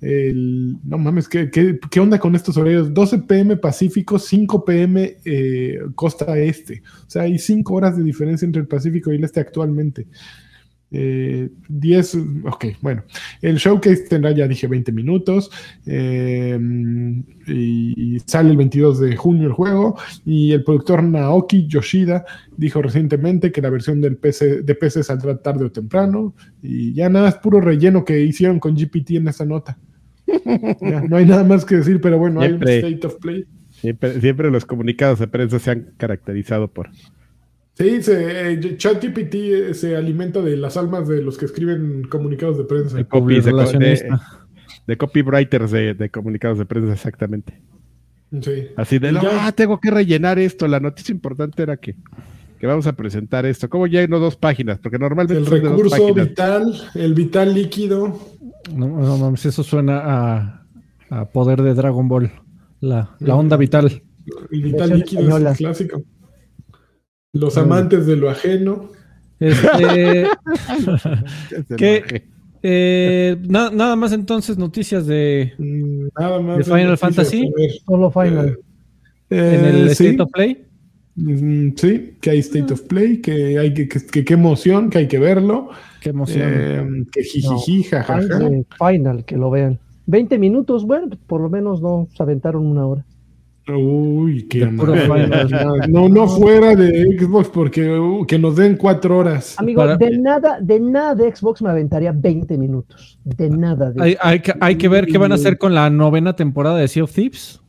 no mames, ¿qué, ¿qué, onda con estos horarios? 12 pm Pacífico, 5 pm eh, costa este. O sea, hay 5 horas de diferencia entre el Pacífico y el este actualmente. 10, eh, ok, bueno. El showcase tendrá, ya dije, 20 minutos. Eh, y sale el 22 de junio el juego. Y el productor Naoki Yoshida dijo recientemente que la versión del PC, de PC saldrá tarde o temprano. Y ya nada, es puro relleno que hicieron con GPT en esta nota no hay nada más que decir, pero bueno, hay un state of play. Siempre, los comunicados de prensa se han caracterizado por. Sí, se, eh, ChatGPT eh, se alimenta de las almas de los que escriben comunicados de prensa. De, copywriters de, comunicados de prensa, exactamente. Así de, ah, tengo que rellenar esto. La noticia importante era que, que vamos a presentar esto. ¿Cómo lleno dos páginas? Porque normalmente. El recurso vital, el vital líquido. No, mames, eso suena a, poder de Dragon Ball. La, onda vital. El vital líquido es clásico. Los amantes de lo ajeno. Este, eh, nada más entonces noticias de, mm, nada más Final Fantasy. Solo Final. Eh, en el State of Play. Mm, sí, que hay State of Play, que hay que, que, qué emoción, que hay que verlo. Qué emoción. Eh, que jijiji, jajaja. Final, que lo vean. 20 minutos, bueno, por lo menos no se aventaron una hora. Uy, qué no, no fuera de Xbox porque uh, que nos den cuatro horas. Amigo, de nada, de nada de Xbox me aventaría 20 minutos. De nada. hay, hay, que, hay que ver qué van a hacer con la novena temporada de Sea of Thieves.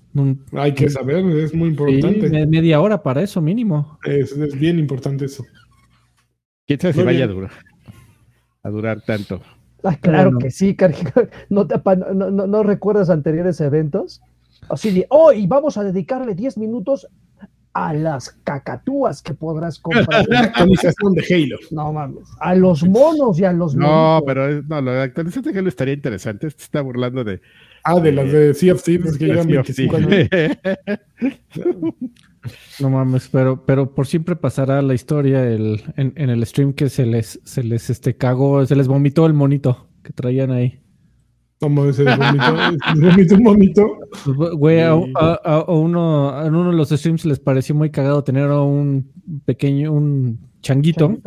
Hay que saber, es muy importante. media hora para eso, mínimo. Es, bien importante eso. ¿Quién sabe si vaya a durar, a durar tanto? Ah, claro que sí, ¿No, no, recuerdas anteriores eventos? Así de, oh, y vamos a dedicarle 10 minutos a las cacatúas que podrás comprar. la actualización de Halo. No mames. A los monos y a los No, pero no, la actualización de Halo estaría interesante. Este está burlando de Ah, de las de Sea of Thieves que llevan 25 años. No mames, pero, pero por siempre pasará la historia el, en, en, el stream que se les, se les este, cagó, se les vomitó el monito que traían ahí. Como ese vomito, un vomito. Pues, güey, a, uno, en uno de los streams les pareció muy cagado tener a un pequeño, un changuito.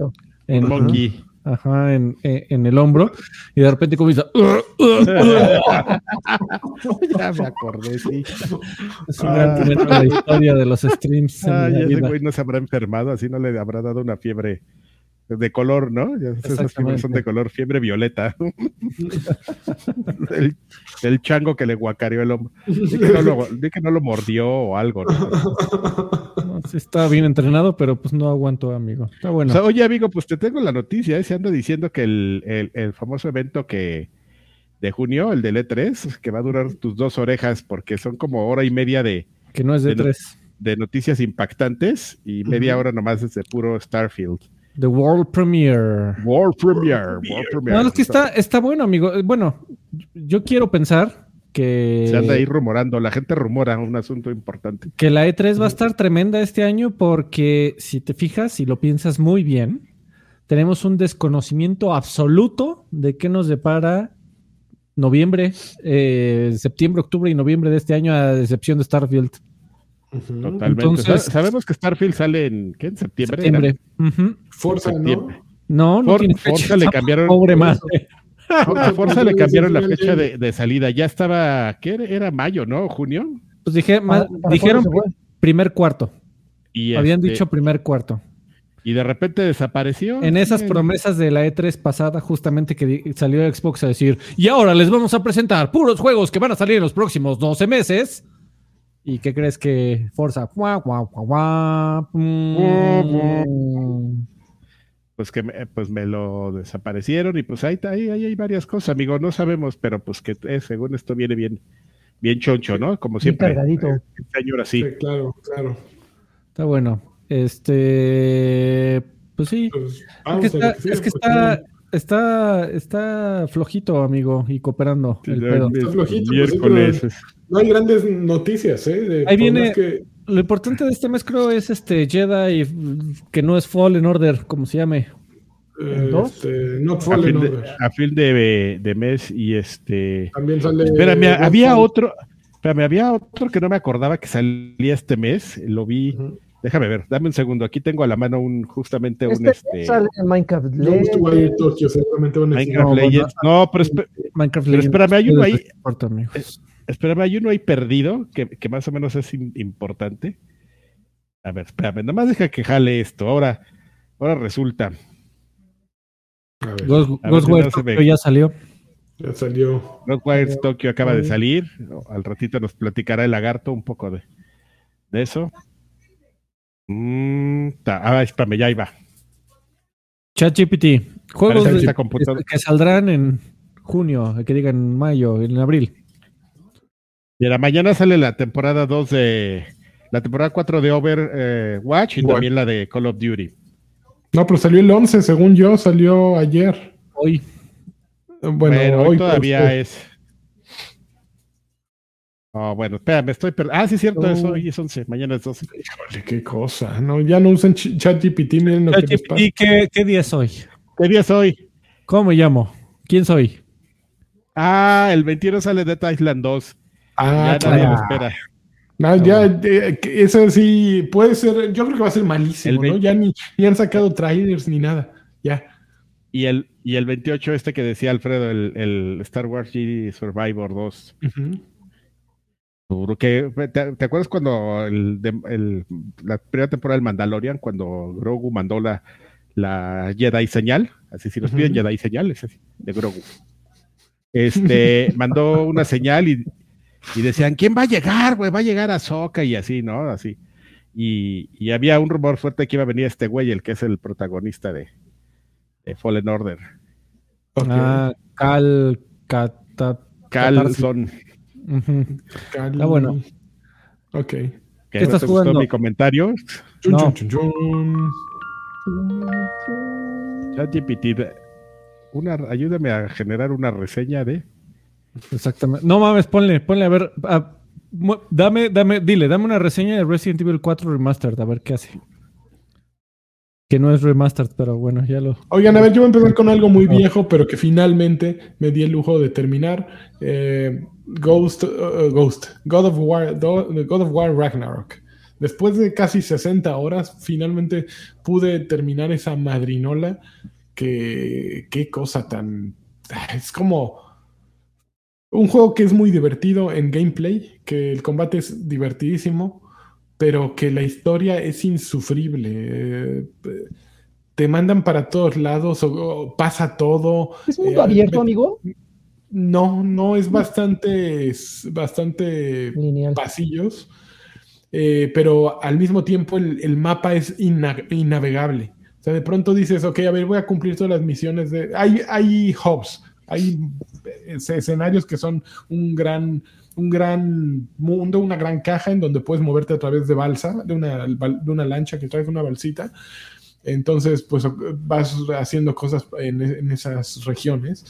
En, monkey. Ajá, en, en, el hombro. Y de repente comienza. ya me acordé, sí. Es una ah. la historia de los streams. Ah, ya ese güey no se habrá enfermado, así no le habrá dado una fiebre de color, ¿no? esas fiebres son de color fiebre violeta. el, chango que le guacareó el hombro. Dí que, no lo, mordió o algo, ¿no? Está bien entrenado, pero pues no aguanto, amigo. Está bueno. oye, amigo, pues te tengo la noticia. ¿eh? Se anda diciendo que el, famoso evento que de junio, el del E3, que va a durar tus dos orejas, porque son como hora y media de. Que no es de, E3. De noticias impactantes y media hora nomás de puro Starfield. The World Premiere. World Premiere. World Premiere. No, es que está, está bueno, amigo. Bueno, yo quiero pensar que... Se anda ahí rumorando, la gente rumora un asunto importante. Que la E3 va a estar tremenda este año porque si te fijas y lo piensas muy bien, tenemos un desconocimiento absoluto de qué nos depara noviembre, eh, septiembre, octubre y noviembre de este año a excepción de Starfield. Totalmente. Sabemos que Starfield sale en, ¿qué? ¿En septiembre? Septiembre. Forza, ¿no? No, no tiene Forza le cambiaron. Pobre madre. Forza le cambiaron la fecha de, salida. Ya estaba, ¿qué era? Mayo, ¿no? ¿Junio? Pues dije, dijeron primer cuarto. Y Habían este dicho primer cuarto. Y de repente desapareció. En esas promesas de la E3 pasada, justamente que salió Xbox a decir, y ahora les vamos a presentar puros juegos que van a salir en los próximos 12 meses. ¿Y qué crees que Forza? Pues que me, pues me lo desaparecieron y pues ahí, ahí, ahí hay varias cosas, amigo, no sabemos, pero pues que eh, según esto viene bien, bien choncho, ¿no? Como siempre. cargadito. Eh, así. Sí, claro, claro. Está bueno. Este, pues sí. Pues, es que, está, es que está, está, está, flojito, amigo, y cooperando. el pedo. Está flojito. Miércoles. No hay grandes noticias, ¿eh? Ahí viene. Lo importante de este mes, creo, es este Jedi, que no es Fallen Order, como se llame. Este, no Fallen a fin, de, a fin de, mes y este. También sale. Espérame, había otro. Espérame, había otro que no me acordaba que salía este mes. Lo vi. Déjame ver, dame un segundo. Aquí tengo a la mano un justamente un este. este sale en Minecraft Legends. Minecraft Legends. No, pero, Minecraft pero espérame, hay uno ahí. Espérame, hay uno ahí perdido que, que más o menos es importante. A ver, espérame, nomás deja que jale esto. Ahora, ahora resulta. Ghostwire Tokyo ya salió. Ya salió. Ghostwire Tokyo acaba de salir. Al ratito nos platicará el lagarto un poco de, de eso. Mm, ah, espérame, ya iba. ChatGPT. Juegos que saldrán en junio, que digan en mayo, en abril. Y la mañana sale la temporada 2 de. La temporada 4 de Overwatch y también la de Call of Duty. No, pero salió el 11, según yo, salió ayer. Hoy. Bueno, hoy, todavía es. Oh, bueno, espérame, estoy perdiendo. Ah, sí, es cierto, eso hoy es 11, mañana es 12. Híjole, qué cosa. No, ya no usan ChatGPT, miren lo que ¿qué, ¿qué día es hoy? ¿Qué día es hoy? ¿Cómo me llamo? ¿Quién soy? Ah, el 21 sale Dead Island 2. Ah, ya nadie lo espera. No, ya, eh, eso sí, puede ser, yo creo que va a ser malísimo, ¿no? Ya ni, han sacado trailers ni nada, ya. Y el, y el 28 este que decía Alfredo, el, Star Wars Jedi Survivor 2. ¿te, acuerdas cuando el, la primera temporada del Mandalorian, cuando Grogu mandó la, la Jedi señal? Así si nos piden Jedi señal, es así, de Grogu. Este, mandó una señal y y decían, ¿quién va a llegar, güey? Va a llegar a Soca y así, ¿no? Así. Y, había un rumor fuerte que iba a venir este güey, el que es el protagonista de, Fallen Order. Ah, Cal, Calson. Ah, bueno. Ok. ¿Qué estás jugando? mi comentario? No. una, ayúdame a generar una reseña de Exactamente. No mames, ponle, ponle, a ver. dame, dame, dile, dame una reseña de Resident Evil 4 Remastered, a ver qué hace. que no es remastered, pero bueno, ya lo. Oigan, a ver, yo voy a empezar con algo muy viejo, pero que finalmente me di el lujo de terminar. Eh, Ghost, uh, Ghost, God of War, God of War Ragnarok. Después de casi 60 horas, finalmente pude terminar esa madrinola. Que qué cosa tan. Es como un juego que es muy divertido en gameplay, que el combate es divertidísimo pero que la historia es insufrible. Eh, te mandan para todos lados, o, pasa todo. ¿Es mundo eh, abierto, amigo? No, no, es bastante, bastante pasillos, eh, pero al mismo tiempo el, mapa es innavegable. O sea, de pronto dices, ok, a ver, voy a cumplir todas las misiones de... Hay, hay hubs, hay escenarios que son un gran un gran mundo, una gran caja en donde puedes moverte a través de balsa, de una, de una lancha que traes una balsita. Entonces, pues vas haciendo cosas en, esas regiones,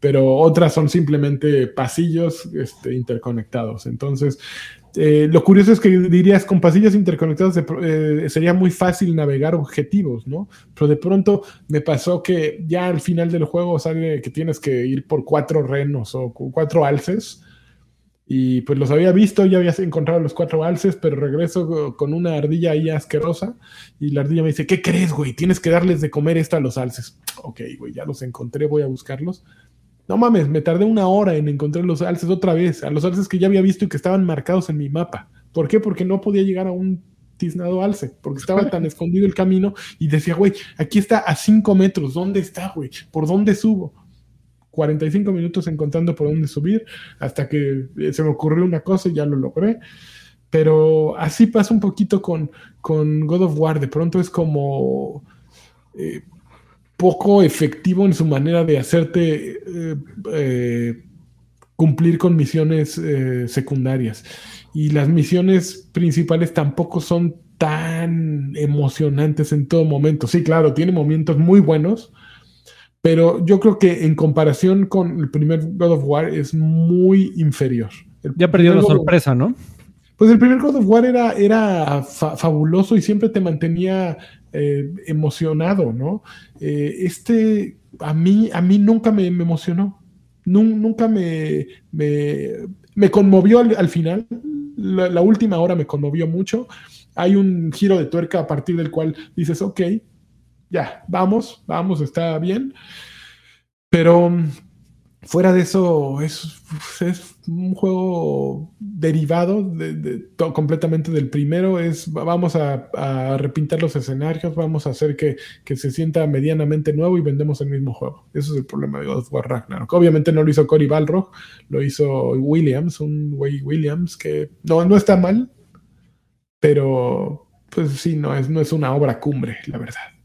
pero otras son simplemente pasillos este, interconectados. Entonces, eh, lo curioso es que dirías, con pasillos interconectados eh, sería muy fácil navegar objetivos, ¿no? Pero de pronto me pasó que ya al final del juego sale que tienes que ir por cuatro renos o cuatro alces y pues los había visto, ya había encontrado los cuatro alces, pero regreso con una ardilla ahí asquerosa. Y la ardilla me dice: ¿Qué crees, güey? Tienes que darles de comer esto a los alces. Ok, güey, ya los encontré, voy a buscarlos. No mames, me tardé una hora en encontrar los alces otra vez, a los alces que ya había visto y que estaban marcados en mi mapa. ¿Por qué? Porque no podía llegar a un tiznado alce, porque estaba tan escondido el camino y decía, güey, aquí está a cinco metros, ¿dónde está, güey? ¿Por dónde subo? 45 minutos encontrando por dónde subir, hasta que eh, se me ocurrió una cosa y ya lo logré. Pero así pasa un poquito con, con God of War. De pronto es como eh, poco efectivo en su manera de hacerte eh, cumplir con misiones secundarias. Y las misiones principales tampoco son tan emocionantes en todo momento. Sí, claro, tiene momentos muy buenos, pero yo creo que en comparación con el primer God of War es muy inferior. ya perdió la sorpresa, ¿no? Pues el primer God of War era, era fabuloso y siempre te mantenía eh, emocionado, ¿no? Eh, este a mí, a mí nunca me, emocionó. nunca me, me, conmovió al, final. La, la, última hora me conmovió mucho. Hay un giro de tuerca a partir del cual dices, ok, ya, vamos, vamos, está bien. Pero fuera de eso, es, es un juego derivado de, completamente del primero. Es, vamos a, repintar los escenarios, vamos a hacer que, se sienta medianamente nuevo y vendemos el mismo juego. Eso es el problema de God of War Ragnarok. Obviamente no lo hizo Cory Balrog, lo hizo Williams, un güey Williams que no, no está mal, pero pues sí, no es, no es una obra cumbre, la verdad.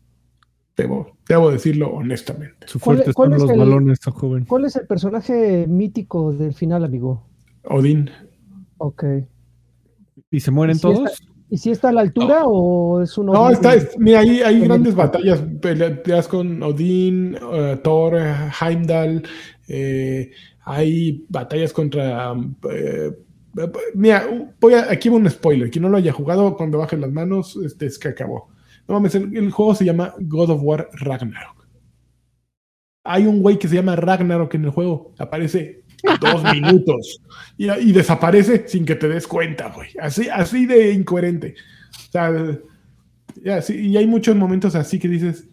Debo, debo decirlo honestamente. Su fuerte son los balones, joven. ¿Cuál es el personaje mítico del final, amigo? Odín. Ok. ¿Y se mueren todos? ¿Y si está a la altura o es uno? No, está, mira, hay, hay grandes batallas, peleas con Odín, eh, Thor, Heimdall, eh, hay batallas contra... Eh, mira, voy a, aquí va un spoiler, quien no lo haya jugado, cuando bajen las manos, este, es que acabó. No mames, el, juego se llama God of War Ragnarok. Hay un güey que se llama Ragnarok en el juego. Aparece dos minutos y, desaparece sin que te des cuenta, güey. Así, así de incoherente. O sea, y hay muchos momentos así que dices,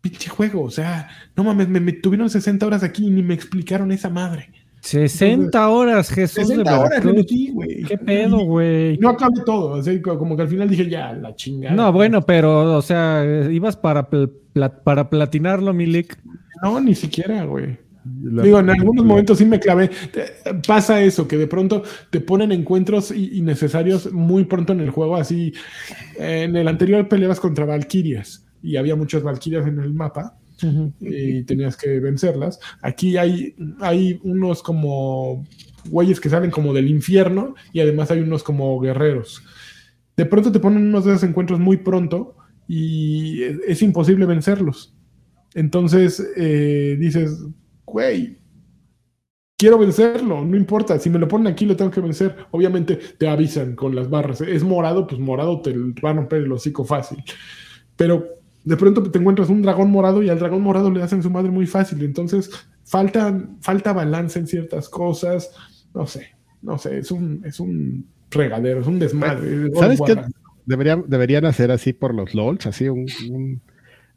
pinche juego, o sea, no mames, me, tuvieron 60 horas aquí y ni me explicaron esa madre. 60 horas, Jesús 60 horas le metí, güey. ¿Qué pedo, güey? No acabé todo, como que al final dije, ya, la chingada. No, bueno, pero, o sea, ibas para, para platinarlo, Milik. No, ni siquiera, güey. Digo, en algunos momentos sí me clavé. Pasa eso, que de pronto te ponen encuentros innecesarios muy pronto en el juego. Así, en el anterior peleabas contra Valkyrias y había muchas Valkyrias en el mapa y tenías que vencerlas. Aquí hay, hay unos como güeyes que salen como del infierno y además hay unos como guerreros. De pronto te ponen unos de esos encuentros muy pronto y es, imposible vencerlos. Entonces eh, dices, güey, quiero vencerlo, no importa, si me lo ponen aquí lo tengo que vencer. Obviamente te avisan con las barras, es morado, pues morado te va a romper el hocico fácil. Pero de pronto te encuentras un dragón morado y al dragón morado le hacen su madre muy fácil. Entonces, falta, falta balance en ciertas cosas. No sé, no sé, es un, es un regadero, es un desmadre. ¿Sabes qué? Deberían, deberían hacer así por los LOLs, así un,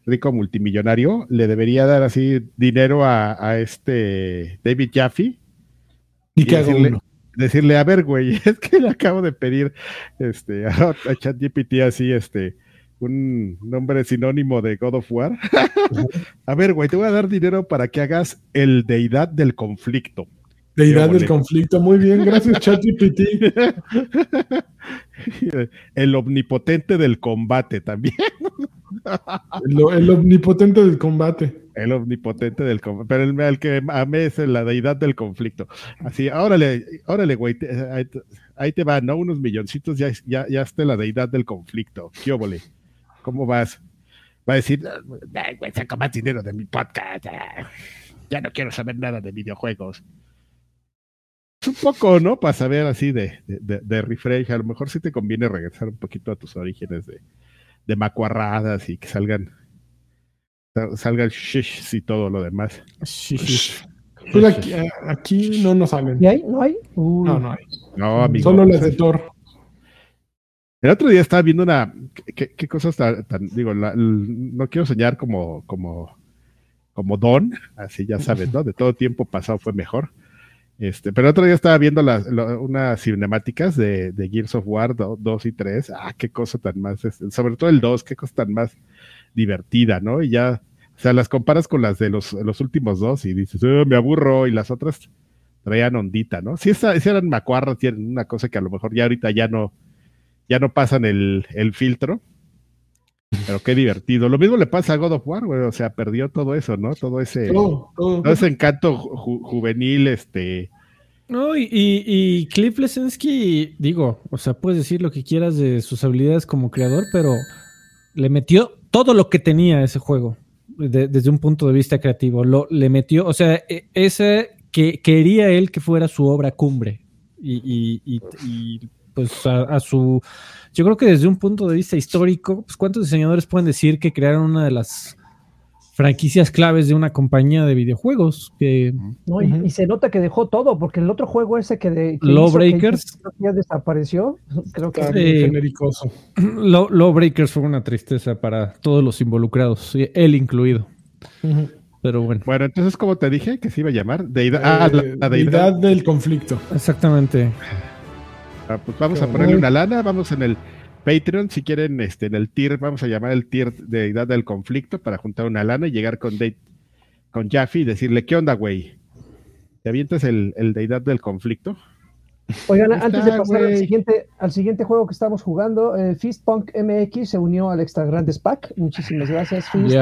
rico multimillonario, le debería dar así dinero a, este David Jaffe. Y, que decirle, decirle, a ver, güey, es que le acabo de pedir este, a, a ChatGPT así, este, un nombre sinónimo de God of War. a ver, güey, te voy a dar dinero para que hagas el deidad del conflicto. Deidad del conflicto, muy bien, gracias ChatGPT. el omnipotente del combate también. el, omnipotente del combate. El omnipotente del combate. Pero el, que amé es la deidad del conflicto. Así, órale, órale, güey, ahí, te van, ¿no? Unos milloncitos, ya, ya, ya está la deidad del conflicto. ¿Qué óvole? ¿Cómo vas? Va a decir, güey, saca más dinero de mi podcast. Ya no quiero saber nada de videojuegos. Es un poco, ¿no? Para saber así de, de, refresh. A lo mejor sí te conviene regresar un poquito a tus orígenes de, de macuarradas y que salgan salgan shish y todo lo demás. Pues aquí, aquí, no nos salen. ¿Y hay? ¿No hay? No, no hay. No, amigo. Solo las de Thor. El otro día estaba viendo una. ¿Qué, cosas tan. digo, no quiero soñar como, como, como Don, así ya sabes, ¿no? De todo tiempo pasado fue mejor. Este, pero el otro día estaba viendo las, unas cinemáticas de, de, Gears of War 2 y 3. Ah, qué cosa tan más. Este, sobre todo el 2, qué cosa tan más divertida, ¿no? Y ya. O sea, las comparas con las de los, los últimos dos y dices, oh, me aburro, y las otras traían ondita, ¿no? Si, esa, si eran macuarras, tienen una cosa que a lo mejor ya ahorita ya no, ya no pasan el, filtro. Pero qué divertido. Lo mismo le pasa a God of War, güey. O sea, perdió todo eso, ¿no? Todo ese, todo, ese encanto juvenil, este. No, y, y, Cliff Lesensky, digo, o sea, puedes decir lo que quieras de sus habilidades como creador, pero le metió todo lo que tenía ese juego, desde un punto de vista creativo. Lo, le metió, o sea, e, ese que quería él que fuera su obra cumbre. y, y pues a, su, yo creo que desde un punto de vista histórico, pues cuántos diseñadores pueden decir que crearon una de las franquicias claves de una compañía de videojuegos que no, y, se nota que dejó todo porque el otro juego ese que, de, Lawbreakers. ya desapareció creo que eh, genericoso Lawbreakers fue una tristeza para todos los involucrados él incluido. Pero bueno. Bueno entonces como te dije que se iba a llamar deidad, ah, la, deidad del conflicto. Exactamente Ah, pues vamos a ponerle una lana, vamos en el Patreon, si quieren, este, en el tier, vamos a llamar el tier de edad del conflicto para juntar una lana y llegar con con Jaffe y decirle, ¿qué onda, güey? ¿Te avientas el, el deidad del conflicto? Oigan, antes de pasar al siguiente, al siguiente juego que estamos jugando, eh, Fistpunk MX se unió al Extra Grandes Pack. Muchísimas gracias, Fist.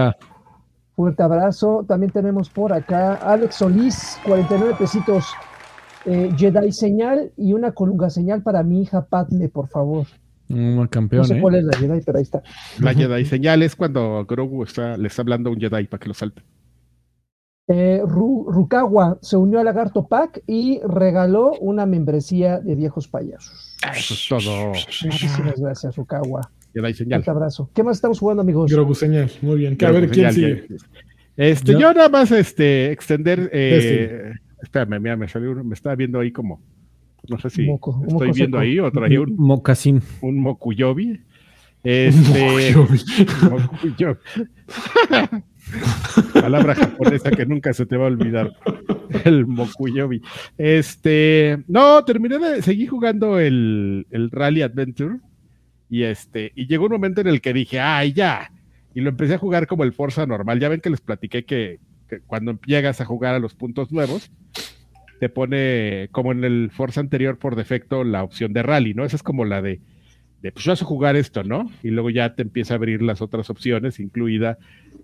Fuerte abrazo. También tenemos por acá Alex Solís, 49 pesitos. Eh, Jedi señal y una colunga señal para mi hija Padme, por favor. Un campeón, no sé ¿eh? cuál es la Jedi, pero ahí está. La Jedi señal es cuando Grogu está, le está hablando a un Jedi para que lo salte. Eh, Rukawa se unió al Lagarto Pack y regaló una membresía de viejos payasos. Eso es todo. Muchísimas gracias, Rukawa. Jedi señal. Un abrazo. ¿Qué más estamos jugando, amigos? Grogu señal. Muy bien. a ver, ¿quién sigue? Este, yo, nada más este, extender eh, Espérame, mira, me salió, me estaba viendo ahí como, no sé si estoy viendo ahí o traía un mocasín, un mokuyobi. Este, mokuyobi. Palabra japonesa que nunca se te va a olvidar. El mokuyobi. Este, no, terminé de seguir jugando el, el Rally Adventure y este, y llegó un momento en el que dije, ay, ya. Y lo empecé a jugar como el Forza normal. Ya ven que les platiqué que cuando llegas a jugar a los puntos nuevos, te pone como en el Forza anterior por defecto la opción de rally, ¿no? Esa es como la de, de pues vas a jugar esto, ¿no? Y luego ya te empieza a abrir las otras opciones, incluida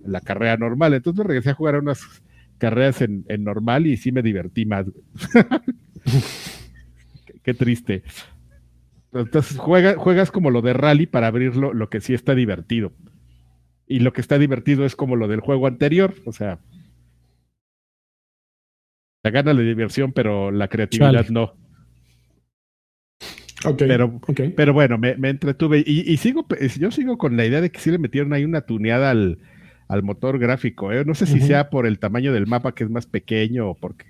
la carrera normal. Entonces me regresé a jugar unas carreras en, normal y sí me divertí más. qué, triste. Entonces juegas como lo de rally para abrirlo, lo que sí está divertido. Y lo que está divertido es como lo del juego anterior, o sea, la gana la diversión, pero la creatividad no. pero, pero bueno, me, entretuve y, sigo, yo sigo con la idea de que sí le metieron ahí una tuneada al, motor gráfico. ¿eh? No sé si sea por el tamaño del mapa que es más pequeño o porque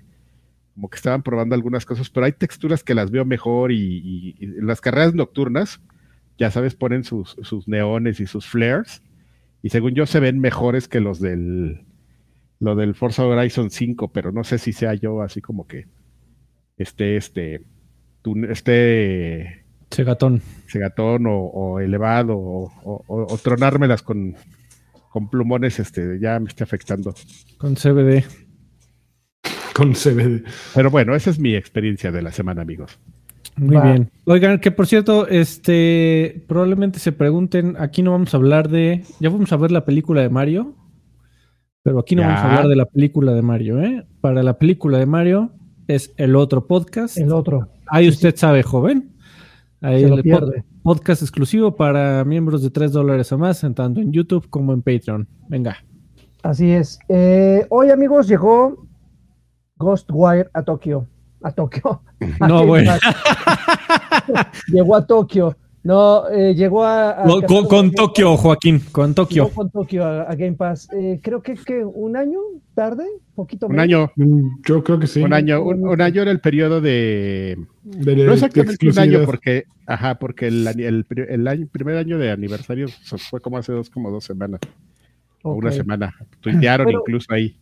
como que estaban probando algunas cosas, pero hay texturas que las veo mejor y, las carreras nocturnas, ya sabes, ponen sus, sus, neones y sus flares y según yo se ven mejores que los del lo del Forza Horizon 5, pero no sé si sea yo así como que este, este, este Segatón. Segatón o, elevado o, tronármelas con, con plumones, este, ya me está afectando. Con CBD. Con CBD. Pero bueno, esa es mi experiencia de la semana, amigos. Muy bien. Oigan, que por cierto, este, probablemente se pregunten, aquí no vamos a hablar de, ya vamos a ver la película de Mario, pero aquí no vamos a hablar de la película de Mario, ¿eh? Para la película de Mario es el otro podcast. El otro. Ahí usted sabe, joven. Ahí el podcast exclusivo para miembros de 3 dólares o más, tanto en YouTube como en Patreon. Venga. Así es. Eh, hoy, amigos, llegó Ghostwire a Tokio. A Tokio. No, bueno. llegó a Tokio. No, eh, llegó a. con, Tokio, Joaquín, con Tokio. con Tokio a, Game Pass. Eh, creo que, que un año tarde, poquito Un año. Mm, yo creo que sí. Un año, un, año era el periodo de. no exactamente un año, porque. Ajá, porque el, el, el, año, primer año de aniversario fue como hace dos, como dos semanas. O una semana. Tuitearon incluso ahí.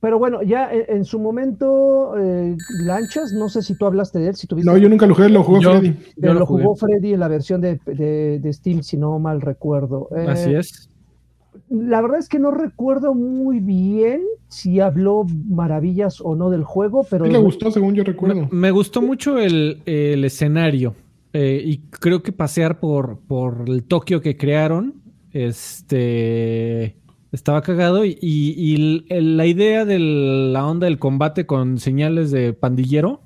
Pero bueno, ya en, su momento, eh, Lanchas, no sé si tú hablaste de él, si tuviste... No, yo nunca lo jugué, lo jugó Freddy. lo, jugó Freddy en la versión de, de, Steam, si no mal recuerdo. Eh, Así es. La verdad es que no recuerdo muy bien si habló maravillas o no del juego, pero... Sí le gustó, según yo recuerdo. Me, gustó mucho el, el escenario eh, y creo que pasear por, por el Tokio que crearon, este estaba cagado y, la idea de la onda del combate con señales de pandillero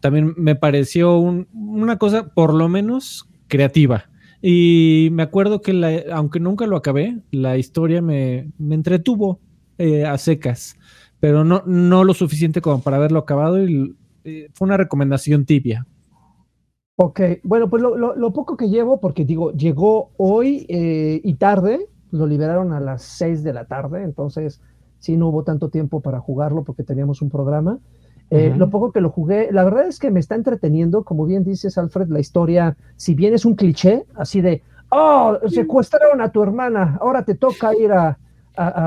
también me pareció una cosa por lo menos creativa. Y me acuerdo que aunque nunca lo acabé, la historia me, entretuvo eh, a secas, pero no, no lo suficiente como para haberlo acabado y eh, fue una recomendación tibia. Ok, bueno, pues lo, poco que llevo, porque digo, llegó hoy eh, y tarde, lo liberaron a las 6 de la tarde, entonces sí no hubo tanto tiempo para jugarlo porque teníamos un programa. Eh, lo poco que lo jugué, la verdad es que me está entreteniendo, como bien dices, Alfred, la historia, si bien es un cliché, así de, oh, secuestraron a tu hermana, ahora te toca ir a,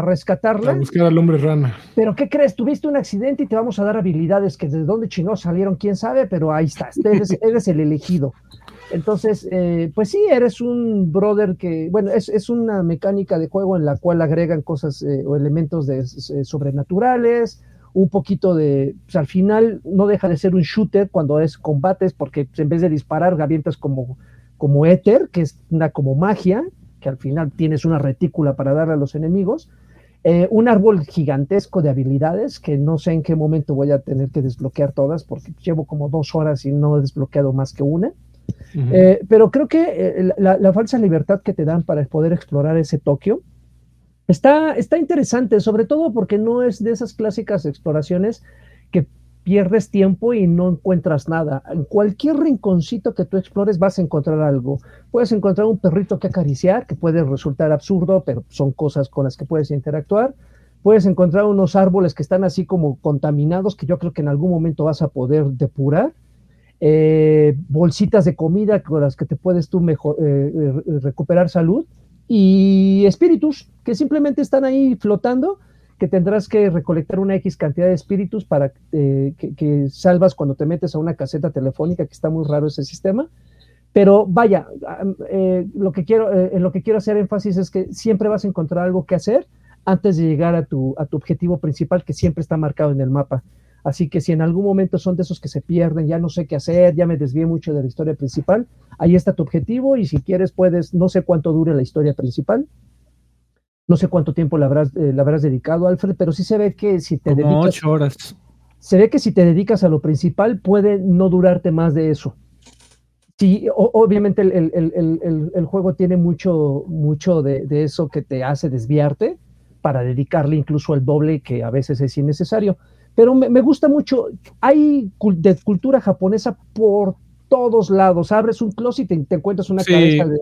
rescatarla. A buscar al hombre rana. Pero ¿qué crees? Tuviste un accidente y te vamos a dar habilidades que de dónde chingados salieron, quién sabe, pero ahí estás, eres, eres el elegido. Entonces, eh, pues sí, eres un brother que, bueno, es, una mecánica de juego en la cual agregan cosas eh, o elementos de, sobrenaturales, un poquito de, pues al final no deja de ser un shooter cuando es combates, porque en vez de disparar, gavientas como, como éter, que es una como magia, que al final tienes una retícula para darle a los enemigos. un árbol gigantesco de habilidades que no sé en qué momento voy a tener que desbloquear todas porque llevo como dos horas y no he desbloqueado más que una. Eh, pero creo que eh, la, falsa libertad que te dan para poder explorar ese Tokio está, está interesante, sobre todo porque no es de esas clásicas exploraciones que pierdes tiempo y no encuentras nada. En cualquier rinconcito que tú explores vas a encontrar algo. Puedes encontrar un perrito que acariciar, que puede resultar absurdo, pero son cosas con las que puedes interactuar. Puedes encontrar unos árboles que están así como contaminados, que yo creo que en algún momento vas a poder depurar. Eh, bolsitas de comida con las que te puedes tú mejor, eh, eh, recuperar salud y espíritus que simplemente están ahí flotando que tendrás que recolectar una X cantidad de espíritus para que, salvas cuando te metes a una caseta telefónica, que está muy raro ese sistema. Pero vaya, lo que quiero, en lo que quiero hacer énfasis es que siempre vas a encontrar algo que hacer antes de llegar a tu, a tu objetivo principal que siempre está marcado en el mapa. Así que si en algún momento son de esos que se pierden, ya no sé qué hacer, ya me desvié mucho de la historia principal, ahí está tu objetivo y si quieres puedes, no sé cuánto dure la historia principal, no sé cuánto tiempo le habrás, eh, habrás dedicado, Alfred, pero sí se ve que si te Como dedicas... Ocho horas. Se ve que si te dedicas a lo principal puede no durarte más de eso. Sí, obviamente el, juego tiene mucho, mucho de, de, eso que te hace desviarte para dedicarle incluso el doble que a veces es innecesario pero me, gusta mucho. Hay de cultura japonesa por todos lados. Abres un closet y te, encuentras una cabeza de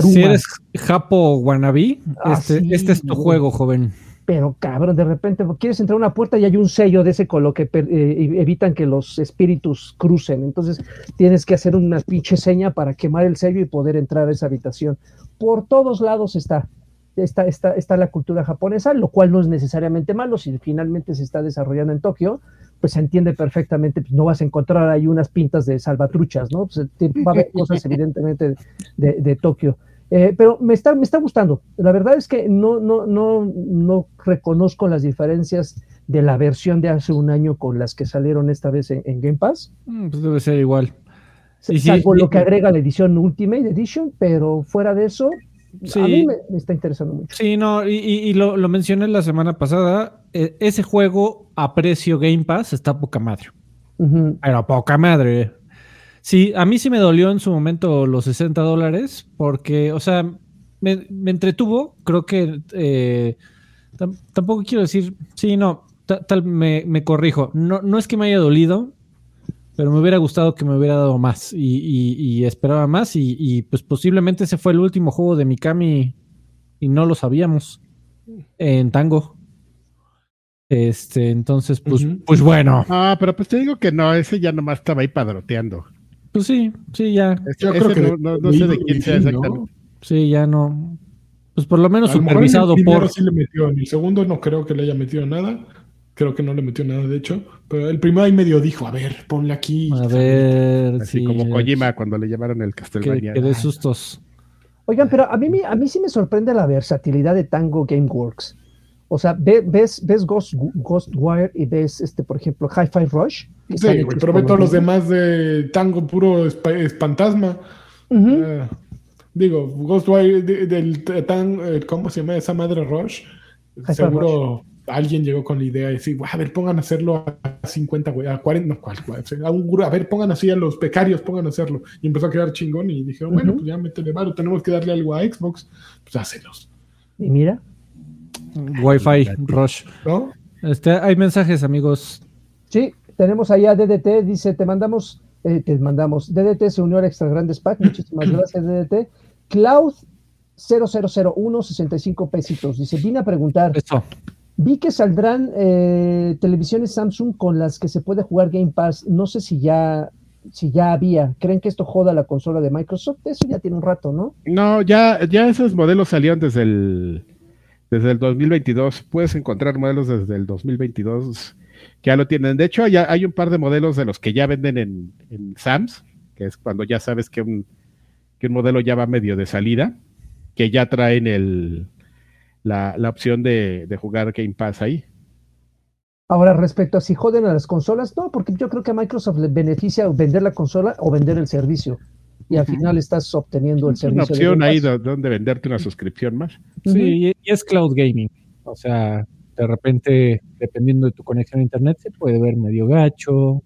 Si eres Japo Wannabe, ah, este, este, es tu juego, joven. Pero cabrón, de repente quieres entrar a una puerta y hay un sello de ese color que eh, evitan que los espíritus crucen. Entonces tienes que hacer una pinche seña para quemar el sello y poder entrar a esa habitación. Por todos lados está. Está, está, está la cultura japonesa, lo cual no es necesariamente malo si finalmente se está desarrollando en Tokio, pues se entiende perfectamente, pues no vas a encontrar ahí unas pintas de salvatruchas, ¿no? Pues, va a haber cosas evidentemente de, Tokio. Eh, pero me está, me está gustando. La verdad es que no, no, no, no reconozco las diferencias de la versión de hace un año con las que salieron esta vez en, Game Pass. Mm, pues debe ser igual. salvo lo que agrega la edición Ultimate Edition, pero fuera de eso, a mí me, está interesando mucho. Sí, no, y, lo, lo, mencioné la semana pasada. E, ese juego a precio Game Pass está poca madre. Pero poca madre. Sí, a mí sí me dolió en su momento los 60 dólares, porque, o sea, me, entretuvo. Creo que eh, tampoco quiero decir, sí, no, tal, me, me, corrijo. No, no es que me haya dolido, pero me hubiera gustado que me hubiera dado más y, esperaba más y, pues posiblemente ese fue el último juego de Mikami y no lo sabíamos en Tango. Este, entonces, pues, pues bueno. Ah, pero pues te digo que no, ese ya nomás estaba ahí padroteando. Pues sí, sí, ya. Yo creo que no, sé de quién sea exactamente. Sí, ya no. Pues por lo menos supervisado por. Sí le metió, en el segundo no creo que le haya metido nada. Creo que no le metió nada, de hecho. Pero el primero ahí medio dijo, a ver, ponle aquí. A ver, Así como Kojima cuando le llevaron el Castlevania. Que, de sustos. Oigan, pero a mí, a mí sí me sorprende la versatilidad de Tango Gameworks. O sea, ves, ves Ghost, Ghostwire y ves, este, por ejemplo, Hi-Fi Rush. Sí, pero ve todos los demás de Tango puro espantasma. Ah, digo, Ghostwire del Tango, eh, ¿cómo se llama esa madre Rush? Seguro alguien llegó con la idea de decir, a ver, pongan a hacerlo a 50, güey, a 40, no, ¿cuál, a, un, a ver, pongan así a los becarios, pongan a hacerlo. Y empezó a quedar chingón y dijeron, bueno, pues ya métele varo, tenemos que darle algo a Xbox, pues hácelos. Y mira. Wi-Fi, Rush. ¿No? Este, hay mensajes, amigos. Sí, tenemos allá DDT, dice, te mandamos, eh, te mandamos, DDT se unió al Extra Grandes Pack, muchísimas gracias DDT. Cloud 0001, 65 pesitos, dice, vine a preguntar. Esto. Vi que saldrán eh, televisiones Samsung con las que se puede jugar Game Pass. No sé si ya, si ya había. ¿Creen que esto joda la consola de Microsoft? Eso ya tiene un rato, ¿no? No, ya, ya esos modelos salieron desde el, desde el 2022. Puedes encontrar modelos desde el 2022 que ya lo tienen. De hecho, ya hay un par de modelos de los que ya venden en, en Sams, que es cuando ya sabes que un, que un modelo ya va medio de salida, que ya traen el la, opción de, jugar Game Pass ahí. Ahora, respecto a si joden a las consolas, no, porque yo creo que a Microsoft le beneficia vender la consola o vender el servicio. Y al final estás obteniendo el servicio. Una opción ahí donde venderte una suscripción más. Sí, y es cloud gaming. O sea, de repente, dependiendo de tu conexión a internet, se puede ver medio gacho.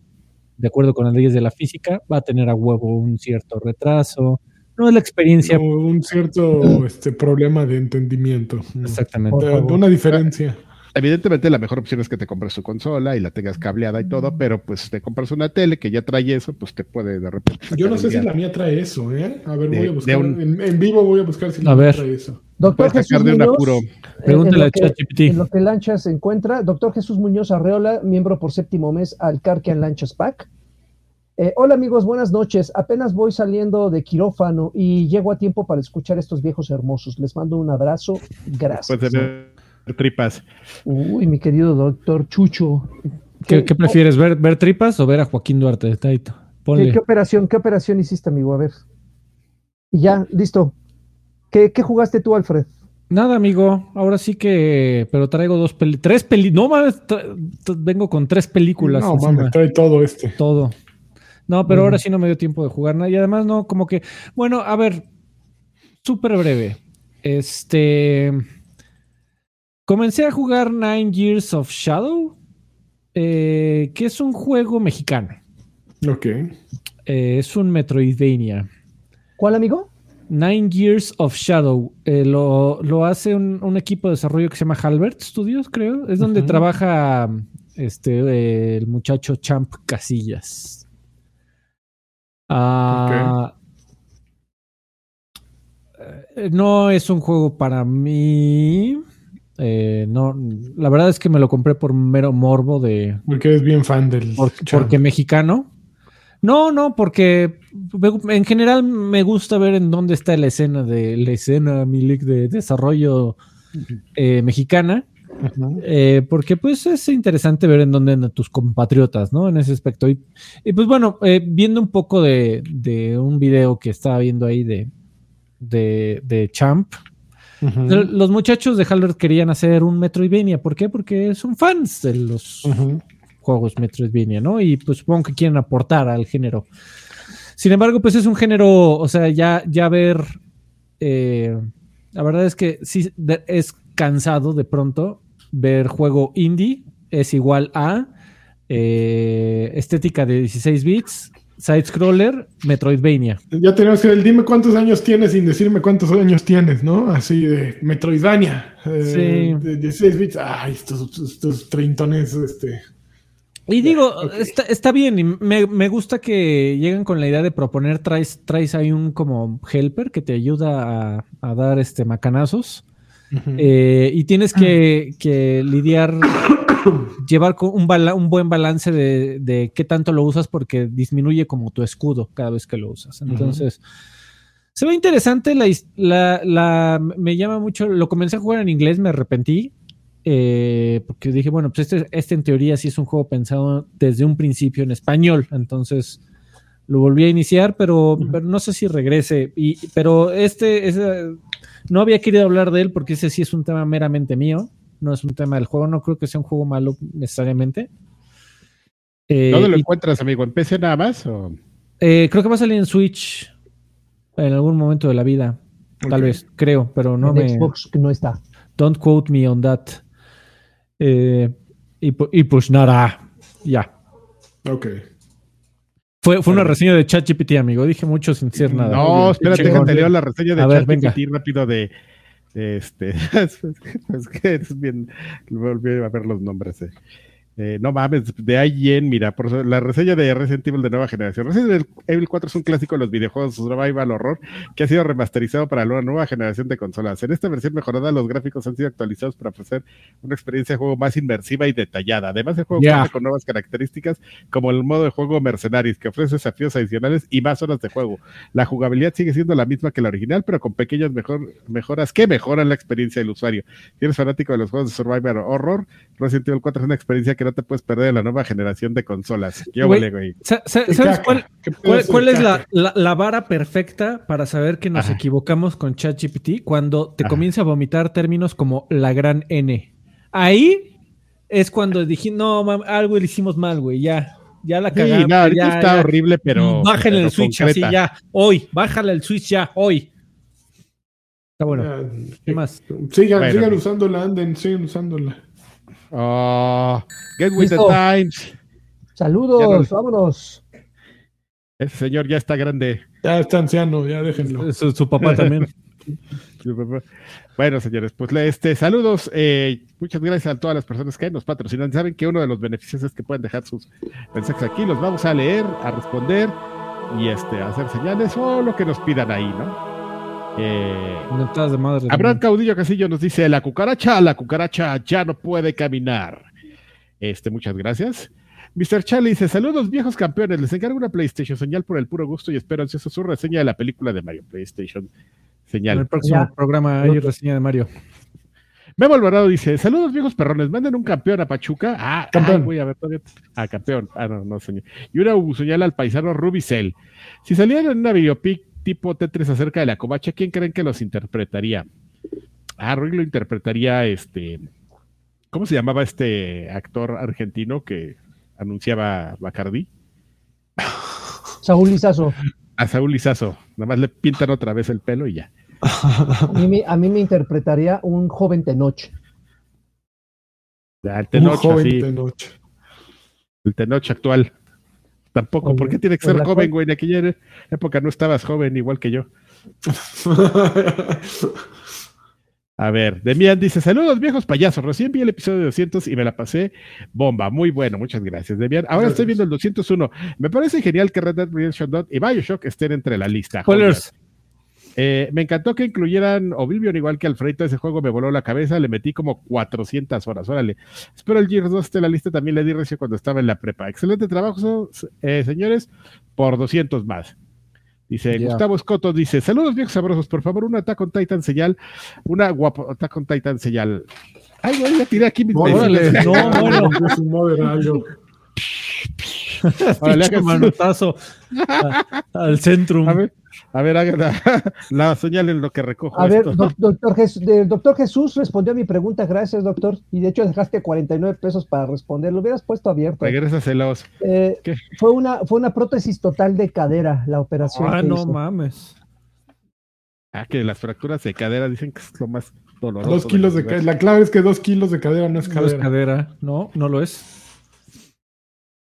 De acuerdo con las leyes de la física, va a tener a huevo un cierto retraso no es la experiencia. un cierto este, problema de entendimiento. Exactamente. una diferencia. Evidentemente la mejor opción es que te compres su consola y la tengas cableada y todo, pero pues te compras una tele que ya trae eso, pues te puede de repente... Yo no sé si la mía trae eso, ¿eh? A ver, voy a buscar, en, vivo voy a buscar si la mía trae eso. Doctor Jesús de Muñoz, Pregúntale a ChatGPT. En lo que Lanchas se encuentra, doctor Jesús Muñoz Arreola, miembro por séptimo mes al Carquian Lanchas Pack. Eh, hola amigos, buenas noches. Apenas voy saliendo de quirófano y llego a tiempo para escuchar estos viejos hermosos. Les mando un abrazo. Gracias. Ver tripas. Uy, mi querido doctor Chucho. ¿Qué, prefieres, ver, ver, tripas o ver a Joaquín Duarte? Taito? ¿Qué, operación, ¿Qué operación hiciste, amigo? A ver. Y ya, listo. ¿Qué, jugaste tú, Alfred? Nada, amigo. Ahora sí que, pero traigo dos películas. Tres películas. No mames, vengo con tres películas. No mames, trae todo este. Todo. No, pero ahora sí no me dio tiempo de jugar nada. Y además, no, como que. Bueno, a ver. Súper breve. Este. Comencé a jugar Nine Years of Shadow. Eh, que es un juego mexicano. Ok. Eh, es un Metroidvania. ¿Cuál, amigo? Nine Years of Shadow. Eh, lo, hace un, equipo de desarrollo que se llama Halbert Studios, creo. Es donde trabaja este, el muchacho Champ Casillas. Ah, eh, no es un juego para mí. Eh, no, la verdad es que me lo compré por mero morbo de. Porque eres bien fan del. porque mexicano. No, no, porque en general me gusta ver en dónde está la escena de la escena Milik de desarrollo eh, mexicana. Eh, porque pues es interesante ver en dónde andan tus compatriotas, ¿no? En ese aspecto. Y, pues bueno, viendo un poco de, de, un video que estaba viendo ahí de, de, de Champ, los muchachos de Halbert querían hacer un Metroidvania. ¿Por qué? Porque son fans de los juegos Metroidvania, ¿no? Y pues supongo que quieren aportar al género. Sin embargo, pues es un género, o sea, ya, ya ver. Eh, la verdad es que sí es cansado de pronto ver juego indie es igual a eh, estética de 16 bits, side-scroller, Metroidvania. Ya tenemos que el dime cuántos años tienes sin decirme cuántos años tienes, ¿no? Así de Metroidvania. Eh, sí. De 16 bits. Ay, estos, estos treintones, este. Y digo, está, bien, y me, gusta que lleguen con la idea de proponer, traes, traes ahí un como helper que te ayuda a, dar este macanazos. Eh, y tienes que, que lidiar llevar un, un buen balance de, qué tanto lo usas porque disminuye como tu escudo cada vez que lo usas. Entonces, se ve interesante, la, me llama mucho, lo comencé a jugar en inglés, me arrepentí, eh, porque dije, bueno, pues este, este, en teoría sí es un juego pensado desde un principio en español, entonces lo volví a iniciar, pero, pero no sé si regrese, y, pero este, no había querido hablar de él porque ese sí es un tema meramente mío no es un tema del juego, no creo que sea un juego malo necesariamente. Eh, ¿Dónde lo encuentras, amigo? ¿En PC nada más? Eh, creo que va a salir en Switch en algún momento de la vida. Tal vez, creo, pero no me. Xbox no está. Don't quote me on that. Eh, y, pues nada, ya. Ok. Fue, fue una reseña de ChatGPT, amigo. Dije mucho sin decir nada. No, espérate, déjate leo la reseña de ChatGPT rápido de este, es que es bien, volví a ver los nombres. Eh. Eh, no mames, de IGN, mira, por la reseña de Resident Evil de nueva generación. Resident Evil 4 es un clásico de los videojuegos survival horror que ha sido remasterizado para la nueva generación de consolas. En esta versión mejorada, los gráficos han sido actualizados para ofrecer una experiencia de juego más inmersiva y detallada. Además, el juego cuenta con nuevas características como el modo de juego Mercenaries, que ofrece desafíos adicionales y más horas de juego. La jugabilidad sigue siendo la misma que la original, pero con pequeñas mejoras que mejoran la experiencia del usuario. Si eres fanático de los juegos de survival horror, Resident Evil 4 es una experiencia que no te puedes perder en la nueva generación de consolas. ¿Sabes cuál, es la, vara perfecta para saber que nos equivocamos con ChatGPT? Cuando te comienza a vomitar términos como la gran N. Ahí es cuando dije, no, algo le hicimos mal, güey, ya. Ya la cagamos. Sí, no, está horrible, pero. Bájale el Switch así ya, hoy. Bájale el Switch ya, hoy. Está bueno. ¿Qué más? Sigan, sigan usándola, anden, sigan usándola. Oh, get with the times. Saludos, vámonos. Ese señor ya está grande. Ya está anciano, ya déjenlo. Su, papá también. Bueno, señores, pues este, saludos. Eh, muchas gracias a todas las personas que nos patrocinan. Saben que uno de los beneficios es que pueden dejar sus mensajes aquí. Los vamos a leer, a responder y este, a hacer señales o lo que nos pidan ahí, ¿no? Eh, de madre. Abraham Caudillo Casillo nos dice: La cucaracha, la cucaracha ya no puede caminar. Este, muchas gracias. Mr. Charlie dice: Saludos, viejos campeones. Les encargo una PlayStation señal por el puro gusto y espero ansioso su reseña de la película de Mario. PlayStation señal. En el próximo programa hay reseña de Mario. Memo Alvarado dice: Saludos, viejos perrones. Manden un campeón a Pachuca. Ah, campeón. voy a ver todavía. Ah, campeón. Ah, no, no, señor. Y una señal al paisano Rubicel. Si salieran en una videopic tipo Tetris acerca de la covacha, ¿quién creen que los interpretaría? Ah, Rui lo interpretaría este. ¿Cómo se llamaba este actor argentino que anunciaba Bacardi? Saúl Lizazo. A Saúl Lizazo. Nada más le pintan otra vez el pelo y ya. A mí, me interpretaría un joven Tenoch. el Tenoch, un joven Tenoch. El Tenoch actual. Tampoco, ¿por qué tiene que ser joven, güey? En aquella época no estabas joven igual que yo. A ver, Demian dice: Saludos, viejos payasos. Recién vi el episodio 200 y me la pasé bomba. Muy bueno, muchas gracias, Demian. Ahora estoy viendo el 201. Me parece genial que Red Dead Redemption 2 y Bioshock estén entre la lista. Eh, me encantó que incluyeran Oblivion igual que Alfredo. Ese juego me voló la cabeza. Le metí como 400 horas. Órale. Espero el Gears 2 esté en la lista. También le di recio cuando estaba en la prepa. Excelente trabajo, eh, señores. Por 200 más. Dice Gustavo Escoto, dice, saludos viejos sabrosos, por favor, una Attack on Titan señal, una guapo Attack on Titan señal. Ay, voy a tirar aquí mis Órale, no, bueno. Órale, manotazo al centro. A ver, a ver, haga la, señal en lo que recojo. A ver, doctor, el doctor Jesús respondió a mi pregunta, gracias, doctor. Y de hecho dejaste 49 pesos para responder, lo hubieras puesto abierto. Regrésaselos. Eh, fue, una, fue una prótesis total de cadera la operación. Ah, no mames. Ah, que las fracturas de cadera dicen que es lo más doloroso. Dos kilos de, cadera. La clave es que dos kilos de cadera no es cadera. No es cadera, no, no lo es.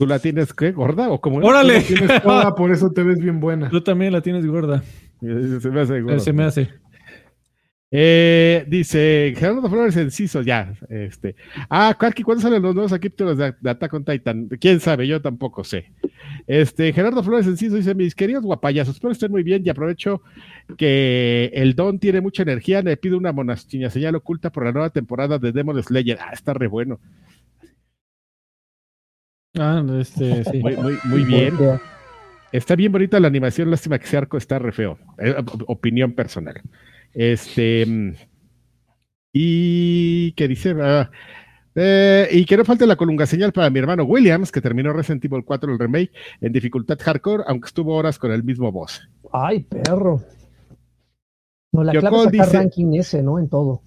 ¿Tú la tienes qué? ¿Gorda o como? ¡Órale! Tienes toda, por eso te ves bien buena. Tú también la tienes gorda. Se me hace gorda. Se me hace. Eh, dice Gerardo Flores Enciso, ya. Este. Ah, Karki, ¿cuándo salen los nuevos capítulos de, de, Attack on Titan? ¿Quién sabe? Yo tampoco sé. Este, Gerardo Flores Enciso dice: Mis queridos guapayazos, espero estén muy bien y aprovecho que el Don tiene mucha energía. Le pido una monastiña señal oculta por la nueva temporada de Demon Slayer. Ah, está re bueno. Ah, este, sí. Muy, muy, muy bien. Está bien bonita la animación, lástima que ese arco está re feo. Eh, opinión personal. Este. Y ¿qué dice. Ah, eh, y que no falte la colunga señal para mi hermano Williams, que terminó Resident Evil 4 el remake en dificultad hardcore, aunque estuvo horas con el mismo boss. Ay, perro. No, la clave es sacar ranking ese, ¿no? En todo.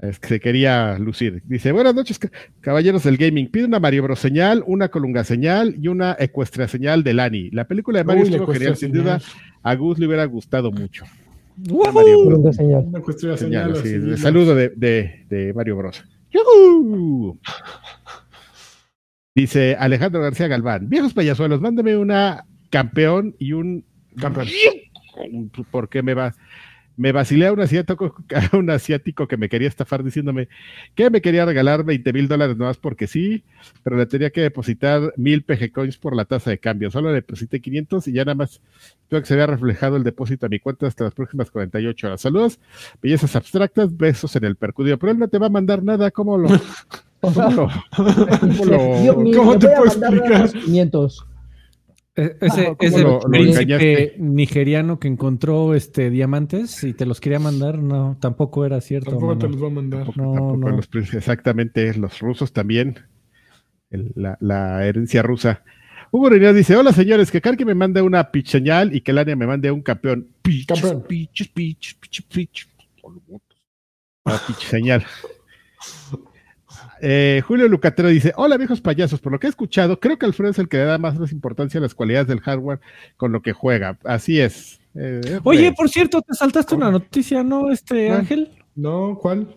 Es que se quería lucir. Dice, buenas noches, caballeros del gaming. Pide una Mario Bros señal, una colunga señal y una ecuestria señal de Lani. La película de Mario estuvo genial, sin duda. A Gus le hubiera gustado mucho. Mario señal. Una señal. sí, saludo de, de, Mario Bros. Dice Alejandro García Galván, viejos payasuelos, mándame una campeón y un campeón. ¿Por qué me va? Me vacilé a un asiático, a un asiático que me quería estafar diciéndome que me quería regalar 20 mil dólares nomás porque sí, pero le tenía que depositar mil PG coins por la tasa de cambio. Solo le deposité 500 y ya nada más creo que se había reflejado el depósito a mi cuenta hasta las próximas 48 horas. Saludos, bellezas abstractas, besos en el percudio, pero él no te va a mandar nada, ¿cómo lo? ¿Cómo, lo, ¿cómo, te puedo explicar? 500. E, ese, príncipe nigeriano que encontró este diamantes y te los quería mandar, no, tampoco era cierto. Tampoco te los va a mandar. no, no. Los, exactamente, los rusos también. la, la, herencia rusa. Hugo Reynés dice: Hola señores, que Karki me mande una pitch señal y que Lania me mande un campeón. Pitch, campeón. pitch, pitch, pitch, pitch. Una pitch señal. Eh, Julio Lucatero dice: Hola viejos payasos, por lo que he escuchado, creo que Alfredo es el que le da más importancia a las cualidades del hardware con lo que juega. Así es. Eh, Oye, por cierto, te saltaste una noticia, ¿no, este Ángel? No, ¿cuál?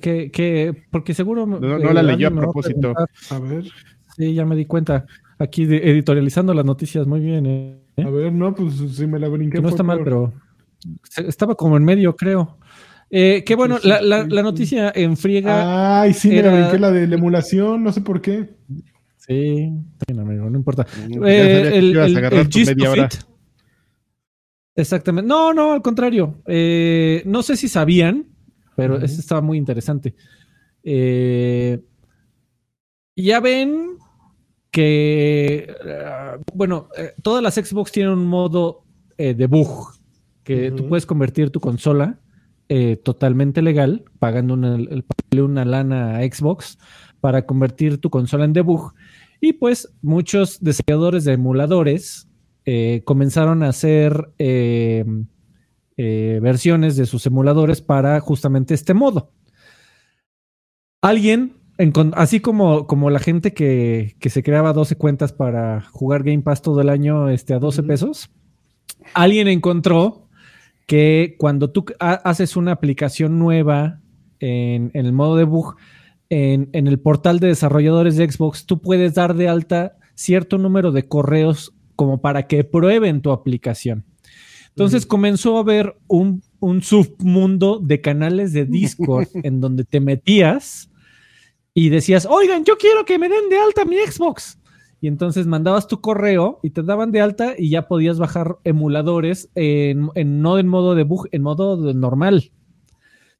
que, que, porque seguro. No, no la leyó a propósito. A, ver. Sí, ya me di cuenta. Aquí editorializando las noticias, muy bien. ¿eh? A ver, no, pues sí me la brinqué. no está mal, pero estaba como en medio, creo. Eh, que bueno, la, la, la, noticia en friega. Ay, sí, era... me la de la emulación, no sé por qué. Sí, amigo, no importa. Eh, el, el, Exactamente. No, no, al contrario. Eh, no sé si sabían, pero uh estaba muy interesante. Eh, ya ven que, uh, bueno, eh, todas las Xbox tienen un modo eh, de bug, que tú puedes convertir tu consola eh, totalmente legal, pagando una, una lana a Xbox para convertir tu consola en debug. Y pues muchos desarrolladores de emuladores eh, comenzaron a hacer eh, versiones de sus emuladores para justamente este modo. Alguien, así como, como la gente que, se creaba 12 cuentas para jugar Game Pass todo el año este, a 12 pesos, alguien encontró que cuando tú haces una aplicación nueva en, el modo debug, en, en, el portal de desarrolladores de Xbox, tú puedes dar de alta cierto número de correos como para que prueben tu aplicación. Entonces comenzó a haber un un submundo de canales de Discord en donde te metías y decías, oigan, yo quiero que me den de alta mi Xbox. Y entonces mandabas tu correo y te daban de alta y ya podías bajar emuladores en, no en modo de bug, en modo normal.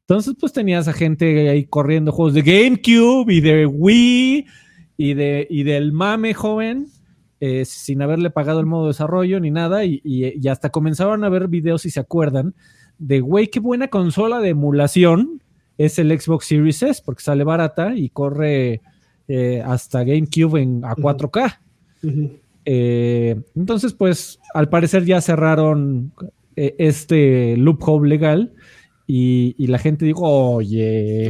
Entonces, pues tenías a gente ahí corriendo juegos de GameCube y de Wii y, de, y del mame joven, eh, sin haberle pagado el modo de desarrollo ni nada. Y, y hasta comenzaron a ver videos, si se acuerdan, de güey, qué buena consola de emulación es el Xbox Series S, porque sale barata y corre eh, hasta GameCube en, a 4K. Eh, entonces, pues, al parecer ya cerraron eh, este loophole legal y, la gente dijo, oye,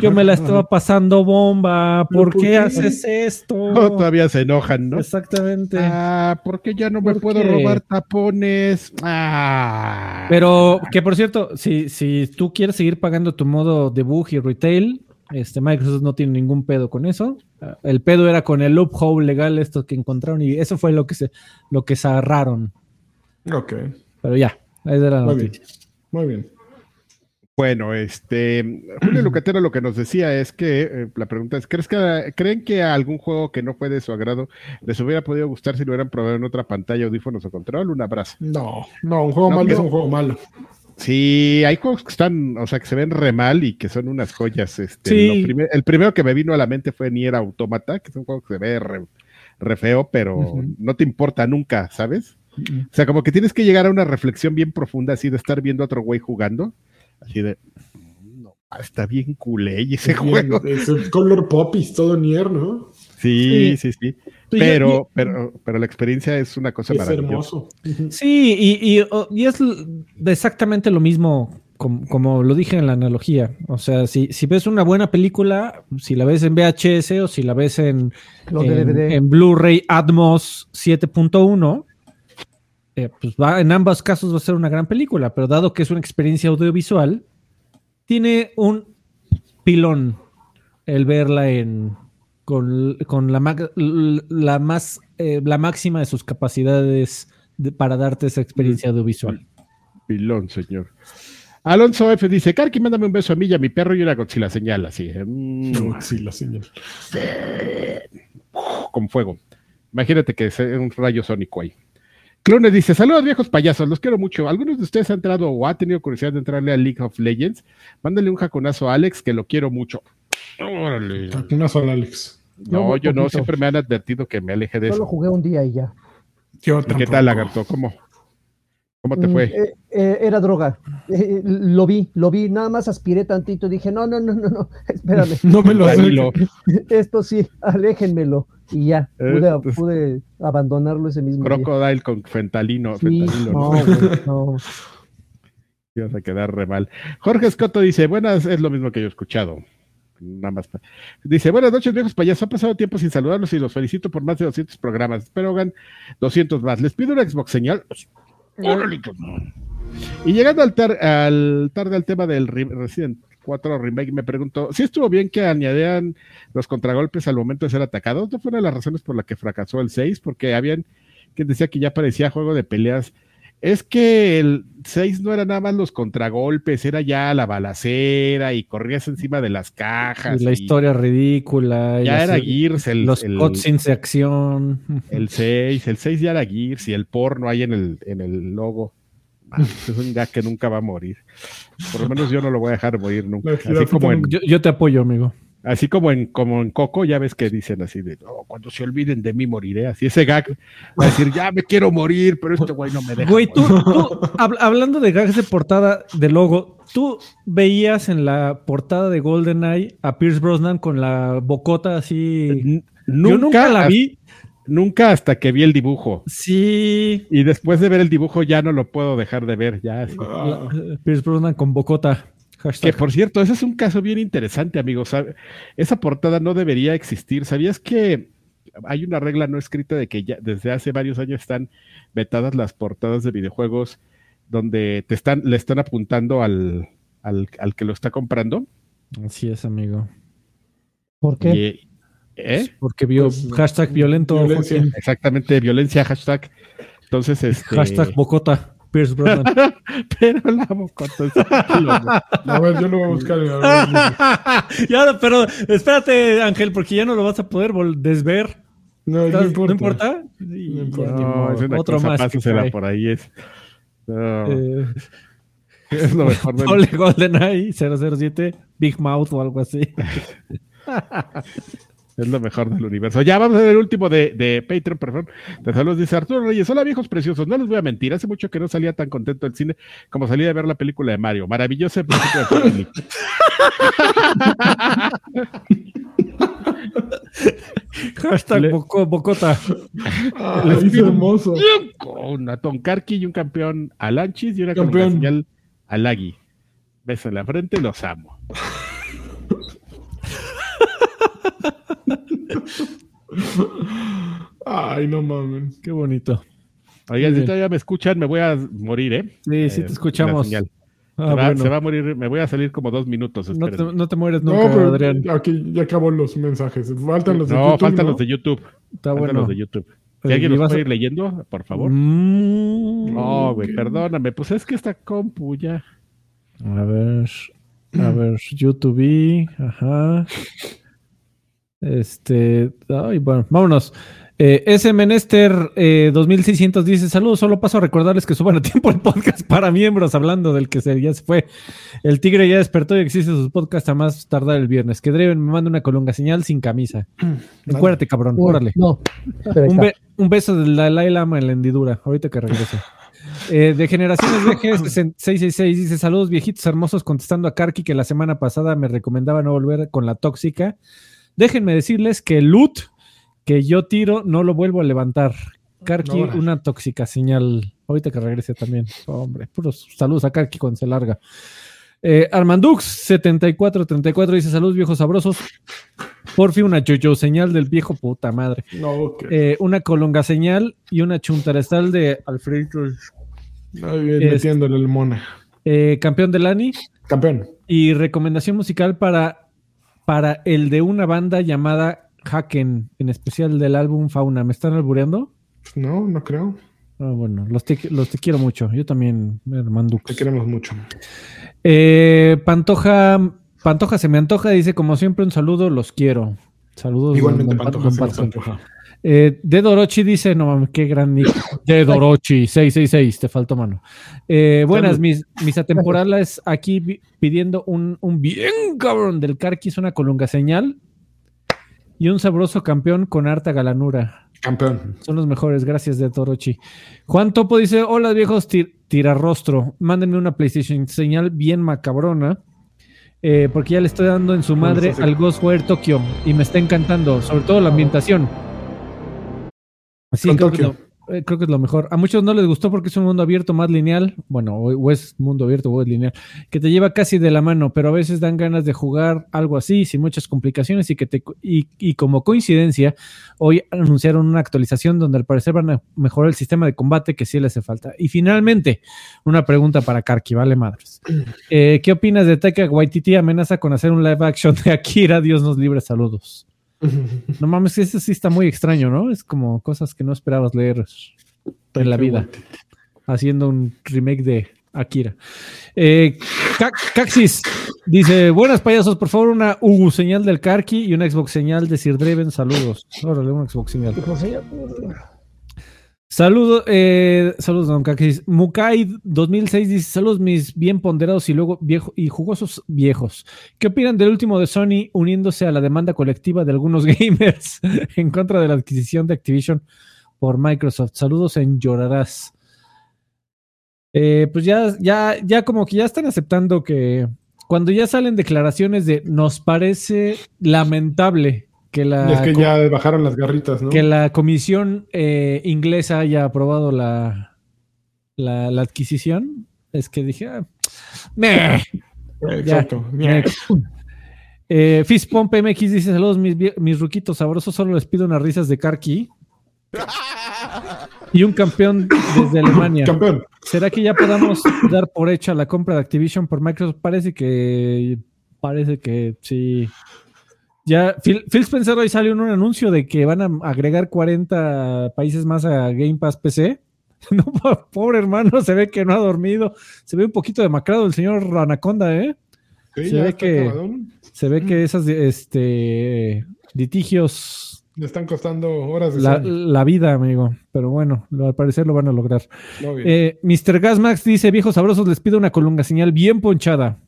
yo me la estaba pasando bomba, ¿por, qué, haces esto? todavía se enojan, ¿no? Exactamente. Ah, ¿por qué ya no me puedo robar tapones? Ah. Pero que por cierto, si, si tú quieres seguir pagando tu modo de bug y retail, este Microsoft no tiene ningún pedo con eso. El pedo era con el loophole legal esto que encontraron y eso fue lo que se lo que cerraron. Ok. Pero ya, ahí era la Muy Bien. Muy bien. Bueno, este, Julio Lucatero lo que nos decía es que, eh, la pregunta es, ¿crees que, ¿creen que algún juego que no fue de su agrado les hubiera podido gustar si lo hubieran probado en otra pantalla, audífonos o control? Un abrazo. No, no, un juego malo es un juego malo. Sí, hay juegos que están, o sea, que se ven re mal y que son unas joyas. Este, el primero que me vino a la mente fue Nier Automata, que es un juego que se ve re, feo, pero no te importa nunca, ¿sabes? O sea, como que tienes que llegar a una reflexión bien profunda así de estar viendo a otro güey jugando Así de, no, está bien culé y ese juego. Es el color popis, todo Nier, ¿no? Sí, sí, sí. Pero, pero, pero la experiencia es una cosa es hermoso. Sí, y, y, es exactamente lo mismo como, lo dije en la analogía. O sea, si, si ves una buena película, si la ves en VHS o si la ves en, en, Blu-ray Atmos 7.1, eh, pues va, en ambos casos va a ser una gran película, pero dado que es una experiencia audiovisual, tiene un pilón el verla en con, la, la, más eh, la máxima de sus capacidades para darte esa experiencia audiovisual. Pilón, señor. Alonso F dice, Karki, mándame un beso a mí y a mi perro y una la señal, así. Eh, mm. la señal. Con fuego. Imagínate que es un rayo sónico ahí. Clone dice: Saludos viejos payasos, los quiero mucho. ¿Algunos de ustedes han entrado o ha tenido curiosidad de entrarle a League of Legends? Mándale un jaconazo a Alex, que lo quiero mucho. Órale. Alex. No, yo no, siempre me han advertido que me aleje de eso. Solo jugué un día y ya. ¿Qué tal, lagarto? ¿Cómo? ¿Cómo te mm, fue? Eh, eh, era droga. Eh, lo vi, lo vi, nada más aspiré tantito. Dije, no, no, no, no, no, espérame. no me lo Esto sí, aléjenmelo. Y ya, pude, abandonarlo ese mismo Crocodile con fentalino. no, no. Ibas a quedar re mal. Jorge Escoto dice, buenas, es lo mismo que yo he escuchado. Nada más. Dice, buenas noches, viejos payasos. Ha pasado tiempo sin saludarlos y los felicito por más de 200 programas. Espero hagan 200 más. Les pido una Xbox señal. Y llegando al, al tarde al tema del Resident 4 Remake, me pregunto, si estuvo bien que añadieran los contragolpes al momento de ser atacados? ¿No fue una de las razones por la que fracasó el 6? Porque habían quien decía que ya parecía juego de peleas. Es que el 6 no era nada más los contragolpes, era ya la balacera y corrías encima de las cajas. Y la historia ridícula. Ya era Gears. El, los cutscenes de acción. El 6, el 6 ya era Gears y el porno ahí en el, en el logo. es un gag que nunca va a morir. Por lo menos yo no lo voy a dejar morir nunca. Así como yo, te apoyo, amigo. Así como en, como en Coco, ya ves que dicen así de, cuando se olviden de mí moriré. Así ese gag va a decir, ya me quiero morir, pero este güey no me deja. Güey, tú, hablando de gags de portada de logo, tú veías en la portada de GoldenEye a Pierce Brosnan con la bocota así. Nunca, nunca la vi. Nunca hasta que vi el dibujo. Sí. Y después de ver el dibujo ya no lo puedo dejar de ver. Ya. Pierce Brosnan con bocota. Que por cierto, ese es un caso bien interesante, amigos. Esa portada no debería existir. ¿Sabías que hay una regla no escrita de que ya desde hace varios años están vetadas las portadas de videojuegos donde te están, le están apuntando al, al, que lo está comprando? Así es, amigo. ¿Por qué? ¿Eh? Porque vio pues, hashtag violento. Exactamente, violencia, hashtag. Entonces, este. Hashtag Bocota. Pierce Brosnan. pero la bocota A ver, yo lo voy a buscar. ya, pero espérate, Ángel, porque ya no lo vas a poder desver. No, no importa. ¿No importa? No importa. No, es una Otro cosa, más. por ahí. Es, eh, es lo mejor del... Ole GoldenEye 007, Big Mouth o algo así. Es lo mejor del universo. Ya vamos a ver el último de, de Patreon, perdón. De saludos, dice Arturo Reyes. Hola, viejos preciosos. No les voy a mentir. Hace mucho que no salía tan contento del cine como salí de ver la película de Mario. Maravillosa película de Hashtag Bocota. Ah, es hermoso. Un Tom Karki y un campeón a Lanchis y una campeón señal a Lagui. Beso en la frente, los amo. Ay, no mames. Qué bonito. Oigan, si todavía me escuchan, me voy a morir, ¿eh? Sí, sí te eh, escuchamos. Ah, se, va, a morir, me voy a salir como dos minutos. No te, no te, mueres nunca, no, pero Adrián. Aquí ya acabó los mensajes. Faltan los de no, Faltan los de YouTube. Está faltan los de YouTube. Si alguien los puede ir leyendo, por favor. Mm, no, güey, perdóname. Pues es que está compu ya. A ver. A ver, YouTube. Ajá. Este. Ay, bueno, vámonos. Eh, S. Menester 2600 eh, dice: Saludos, solo paso a recordarles que suban a tiempo el podcast para miembros, hablando del que se, ya se fue. El tigre ya despertó y existe sus podcasts a más tardar el viernes. Que Dreven me manda una colunga señal sin camisa. Encuérdate, cabrón, órale. No, un, beso de la Dalai Lama en la hendidura, ahorita que regrese. Eh, de Generaciones VG 666 dice: Saludos, viejitos hermosos, contestando a Karki que la semana pasada me recomendaba no volver con la tóxica. Déjenme decirles que el loot que yo tiro no lo vuelvo a levantar. Karki, una tóxica señal. Ahorita que regrese también. hombre, puros saludos a Karki cuando se larga. Eh, Armandux 7434 dice: Saludos, viejos sabrosos. Por fin una yo señal del viejo puta madre. No, eh, una colonga señal y una chuntarestal de Alfredo. metiéndole el mona. Eh, campeón del ANI. Campeón. Y recomendación musical para para el de una banda llamada Haken, en especial del álbum Fauna. ¿Me están albureando? No, no creo. Ah, bueno, los te, los te quiero mucho. Yo también, Hermano. Te queremos mucho. Eh, Pantoja, Pantoja se me antoja, dice como siempre un saludo, los quiero. Saludos. Igualmente, Pantoja, eh, de Dorochi dice, no mames, qué gran nick. De Dorochi, 666, te faltó mano. Eh, buenas, mis, mis atemporales aquí pidiendo un, un, bien cabrón del Carquis, una colunga señal y un sabroso campeón con harta galanura. Campeón. Son los mejores, gracias de Dorochi. Juan Topo dice, hola viejos tir tirarrostro, mándenme una PlayStation señal bien macabrona. Eh, porque ya le estoy dando en su madre al Ghostware Tokyo y me está encantando, sobre todo la ambientación. Sí, creo que, eh, creo que, es lo mejor. A muchos no les gustó porque es un mundo abierto más lineal. Bueno, o, es mundo abierto o es lineal. Que te lleva casi de la mano, pero a veces dan ganas de jugar algo así, sin muchas complicaciones y que te y, como coincidencia, hoy anunciaron una actualización donde al parecer van a mejorar el sistema de combate que sí le hace falta. Y finalmente, una pregunta para Karki, vale madres. Eh, ¿Qué opinas de Taika Waititi amenaza con hacer un live action de Akira? Dios nos libre, saludos. No mames, eso sí está muy extraño, ¿no? Es como cosas que no esperabas leer en la vida. Haciendo un remake de Akira. Eh, Caxis dice: Buenas payasos, por favor, una U señal del Karki y una Xbox señal de Sir Dreven. Saludos. Órale, una Xbox señal. Saludos, eh, saludos, don Kakis. Mukai 2006 dice: Saludos, mis bien ponderados y luego viejo, y jugosos viejos. ¿Qué opinan del último de Sony uniéndose a la demanda colectiva de algunos gamers en contra de la adquisición de Activision por Microsoft? Saludos en Llorarás. Eh, pues ya, ya, ya como que ya están aceptando que cuando ya salen declaraciones de nos parece lamentable que la... Es que ya bajaron las garritas, ¿no? Que la comisión eh, inglesa haya aprobado la, la, adquisición. Es que dije, ah, Exacto. Eh, Fizpomp MX dice: Saludos, mis, mis ruquitos sabrosos. Solo les pido unas risas de Karki. y un campeón desde Alemania. Campeón. ¿Será que ya podamos dar por hecha la compra de Activision por Microsoft? Parece que. Parece que sí. Ya, Phil, Spencer hoy salió en un anuncio de que van a agregar 40 países más a Game Pass PC. No, pobre hermano, se ve que no ha dormido. Se ve un poquito demacrado el señor Anaconda, ¿eh? se, ve que, se ve que esas este, litigios le están costando horas de la, la, vida, amigo. Pero bueno, al parecer lo van a lograr. Eh, Mr. Gasmax dice: Viejos sabrosos, les pido una colunga señal bien ponchada.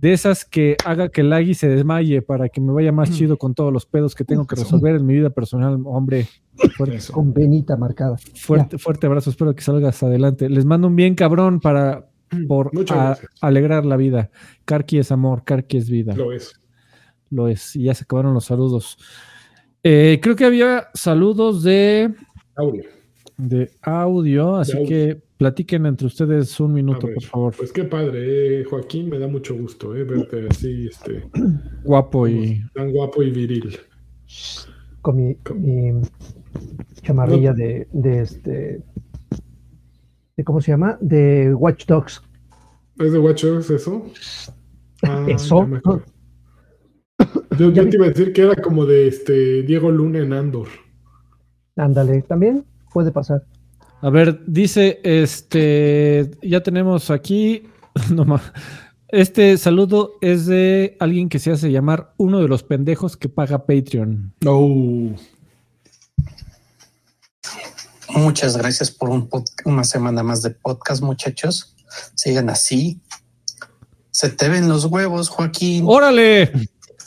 De esas que haga que el Agui se desmaye para que me vaya más mm. chido con todos los pedos que tengo que resolver en mi vida personal, hombre. Con venita marcada. Fuerte, fuerte abrazo, espero que salgas adelante. Les mando un bien cabrón para por alegrar la vida. Karki es amor, Karki es vida. Lo es. Lo es. Y ya se acabaron los saludos. Eh, creo que había saludos de audio. De audio, así que platiquen entre ustedes un minuto, por favor. Pues qué padre, eh, Joaquín, me da mucho gusto eh, verte así, este, guapo y tan guapo y viril. Con mi, chamarrilla de, de, este, de cómo se llama, de Watch Dogs. ¿Es de Watch Dogs eso? Ah, eso. Yo, te iba a decir que era como de este Diego Luna en Andor. Ándale, también puede pasar. A ver, dice, este, ya tenemos aquí, Este saludo es de alguien que se hace llamar uno de los pendejos que paga Patreon. Oh. Muchas gracias por una semana más de podcast, muchachos. Sigan así. Se te ven los huevos, Joaquín. Órale.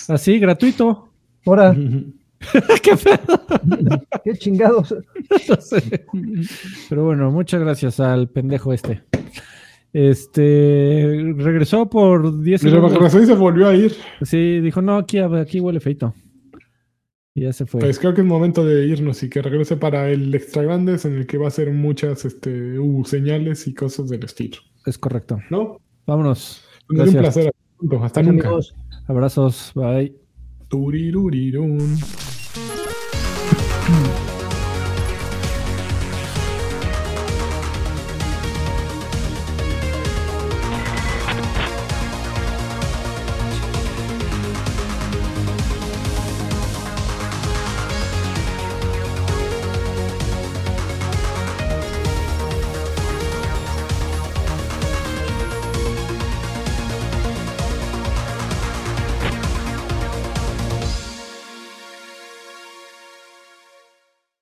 Así, gratuito. Ahora. Qué feo. Qué chingados. Pero bueno, muchas gracias al pendejo este. Este regresó por 10 segundos. y se volvió a ir. Sí, dijo, no, aquí, aquí huele feito. Y ya se fue. Pues creo que es momento de irnos y que regrese para el extra grandes en el que va a hacer muchas este, uh, señales y cosas del estilo. Es correcto. ¿No? Vámonos. Es un placer. Hasta nunca. Abrazos. Bye. Turirurirun.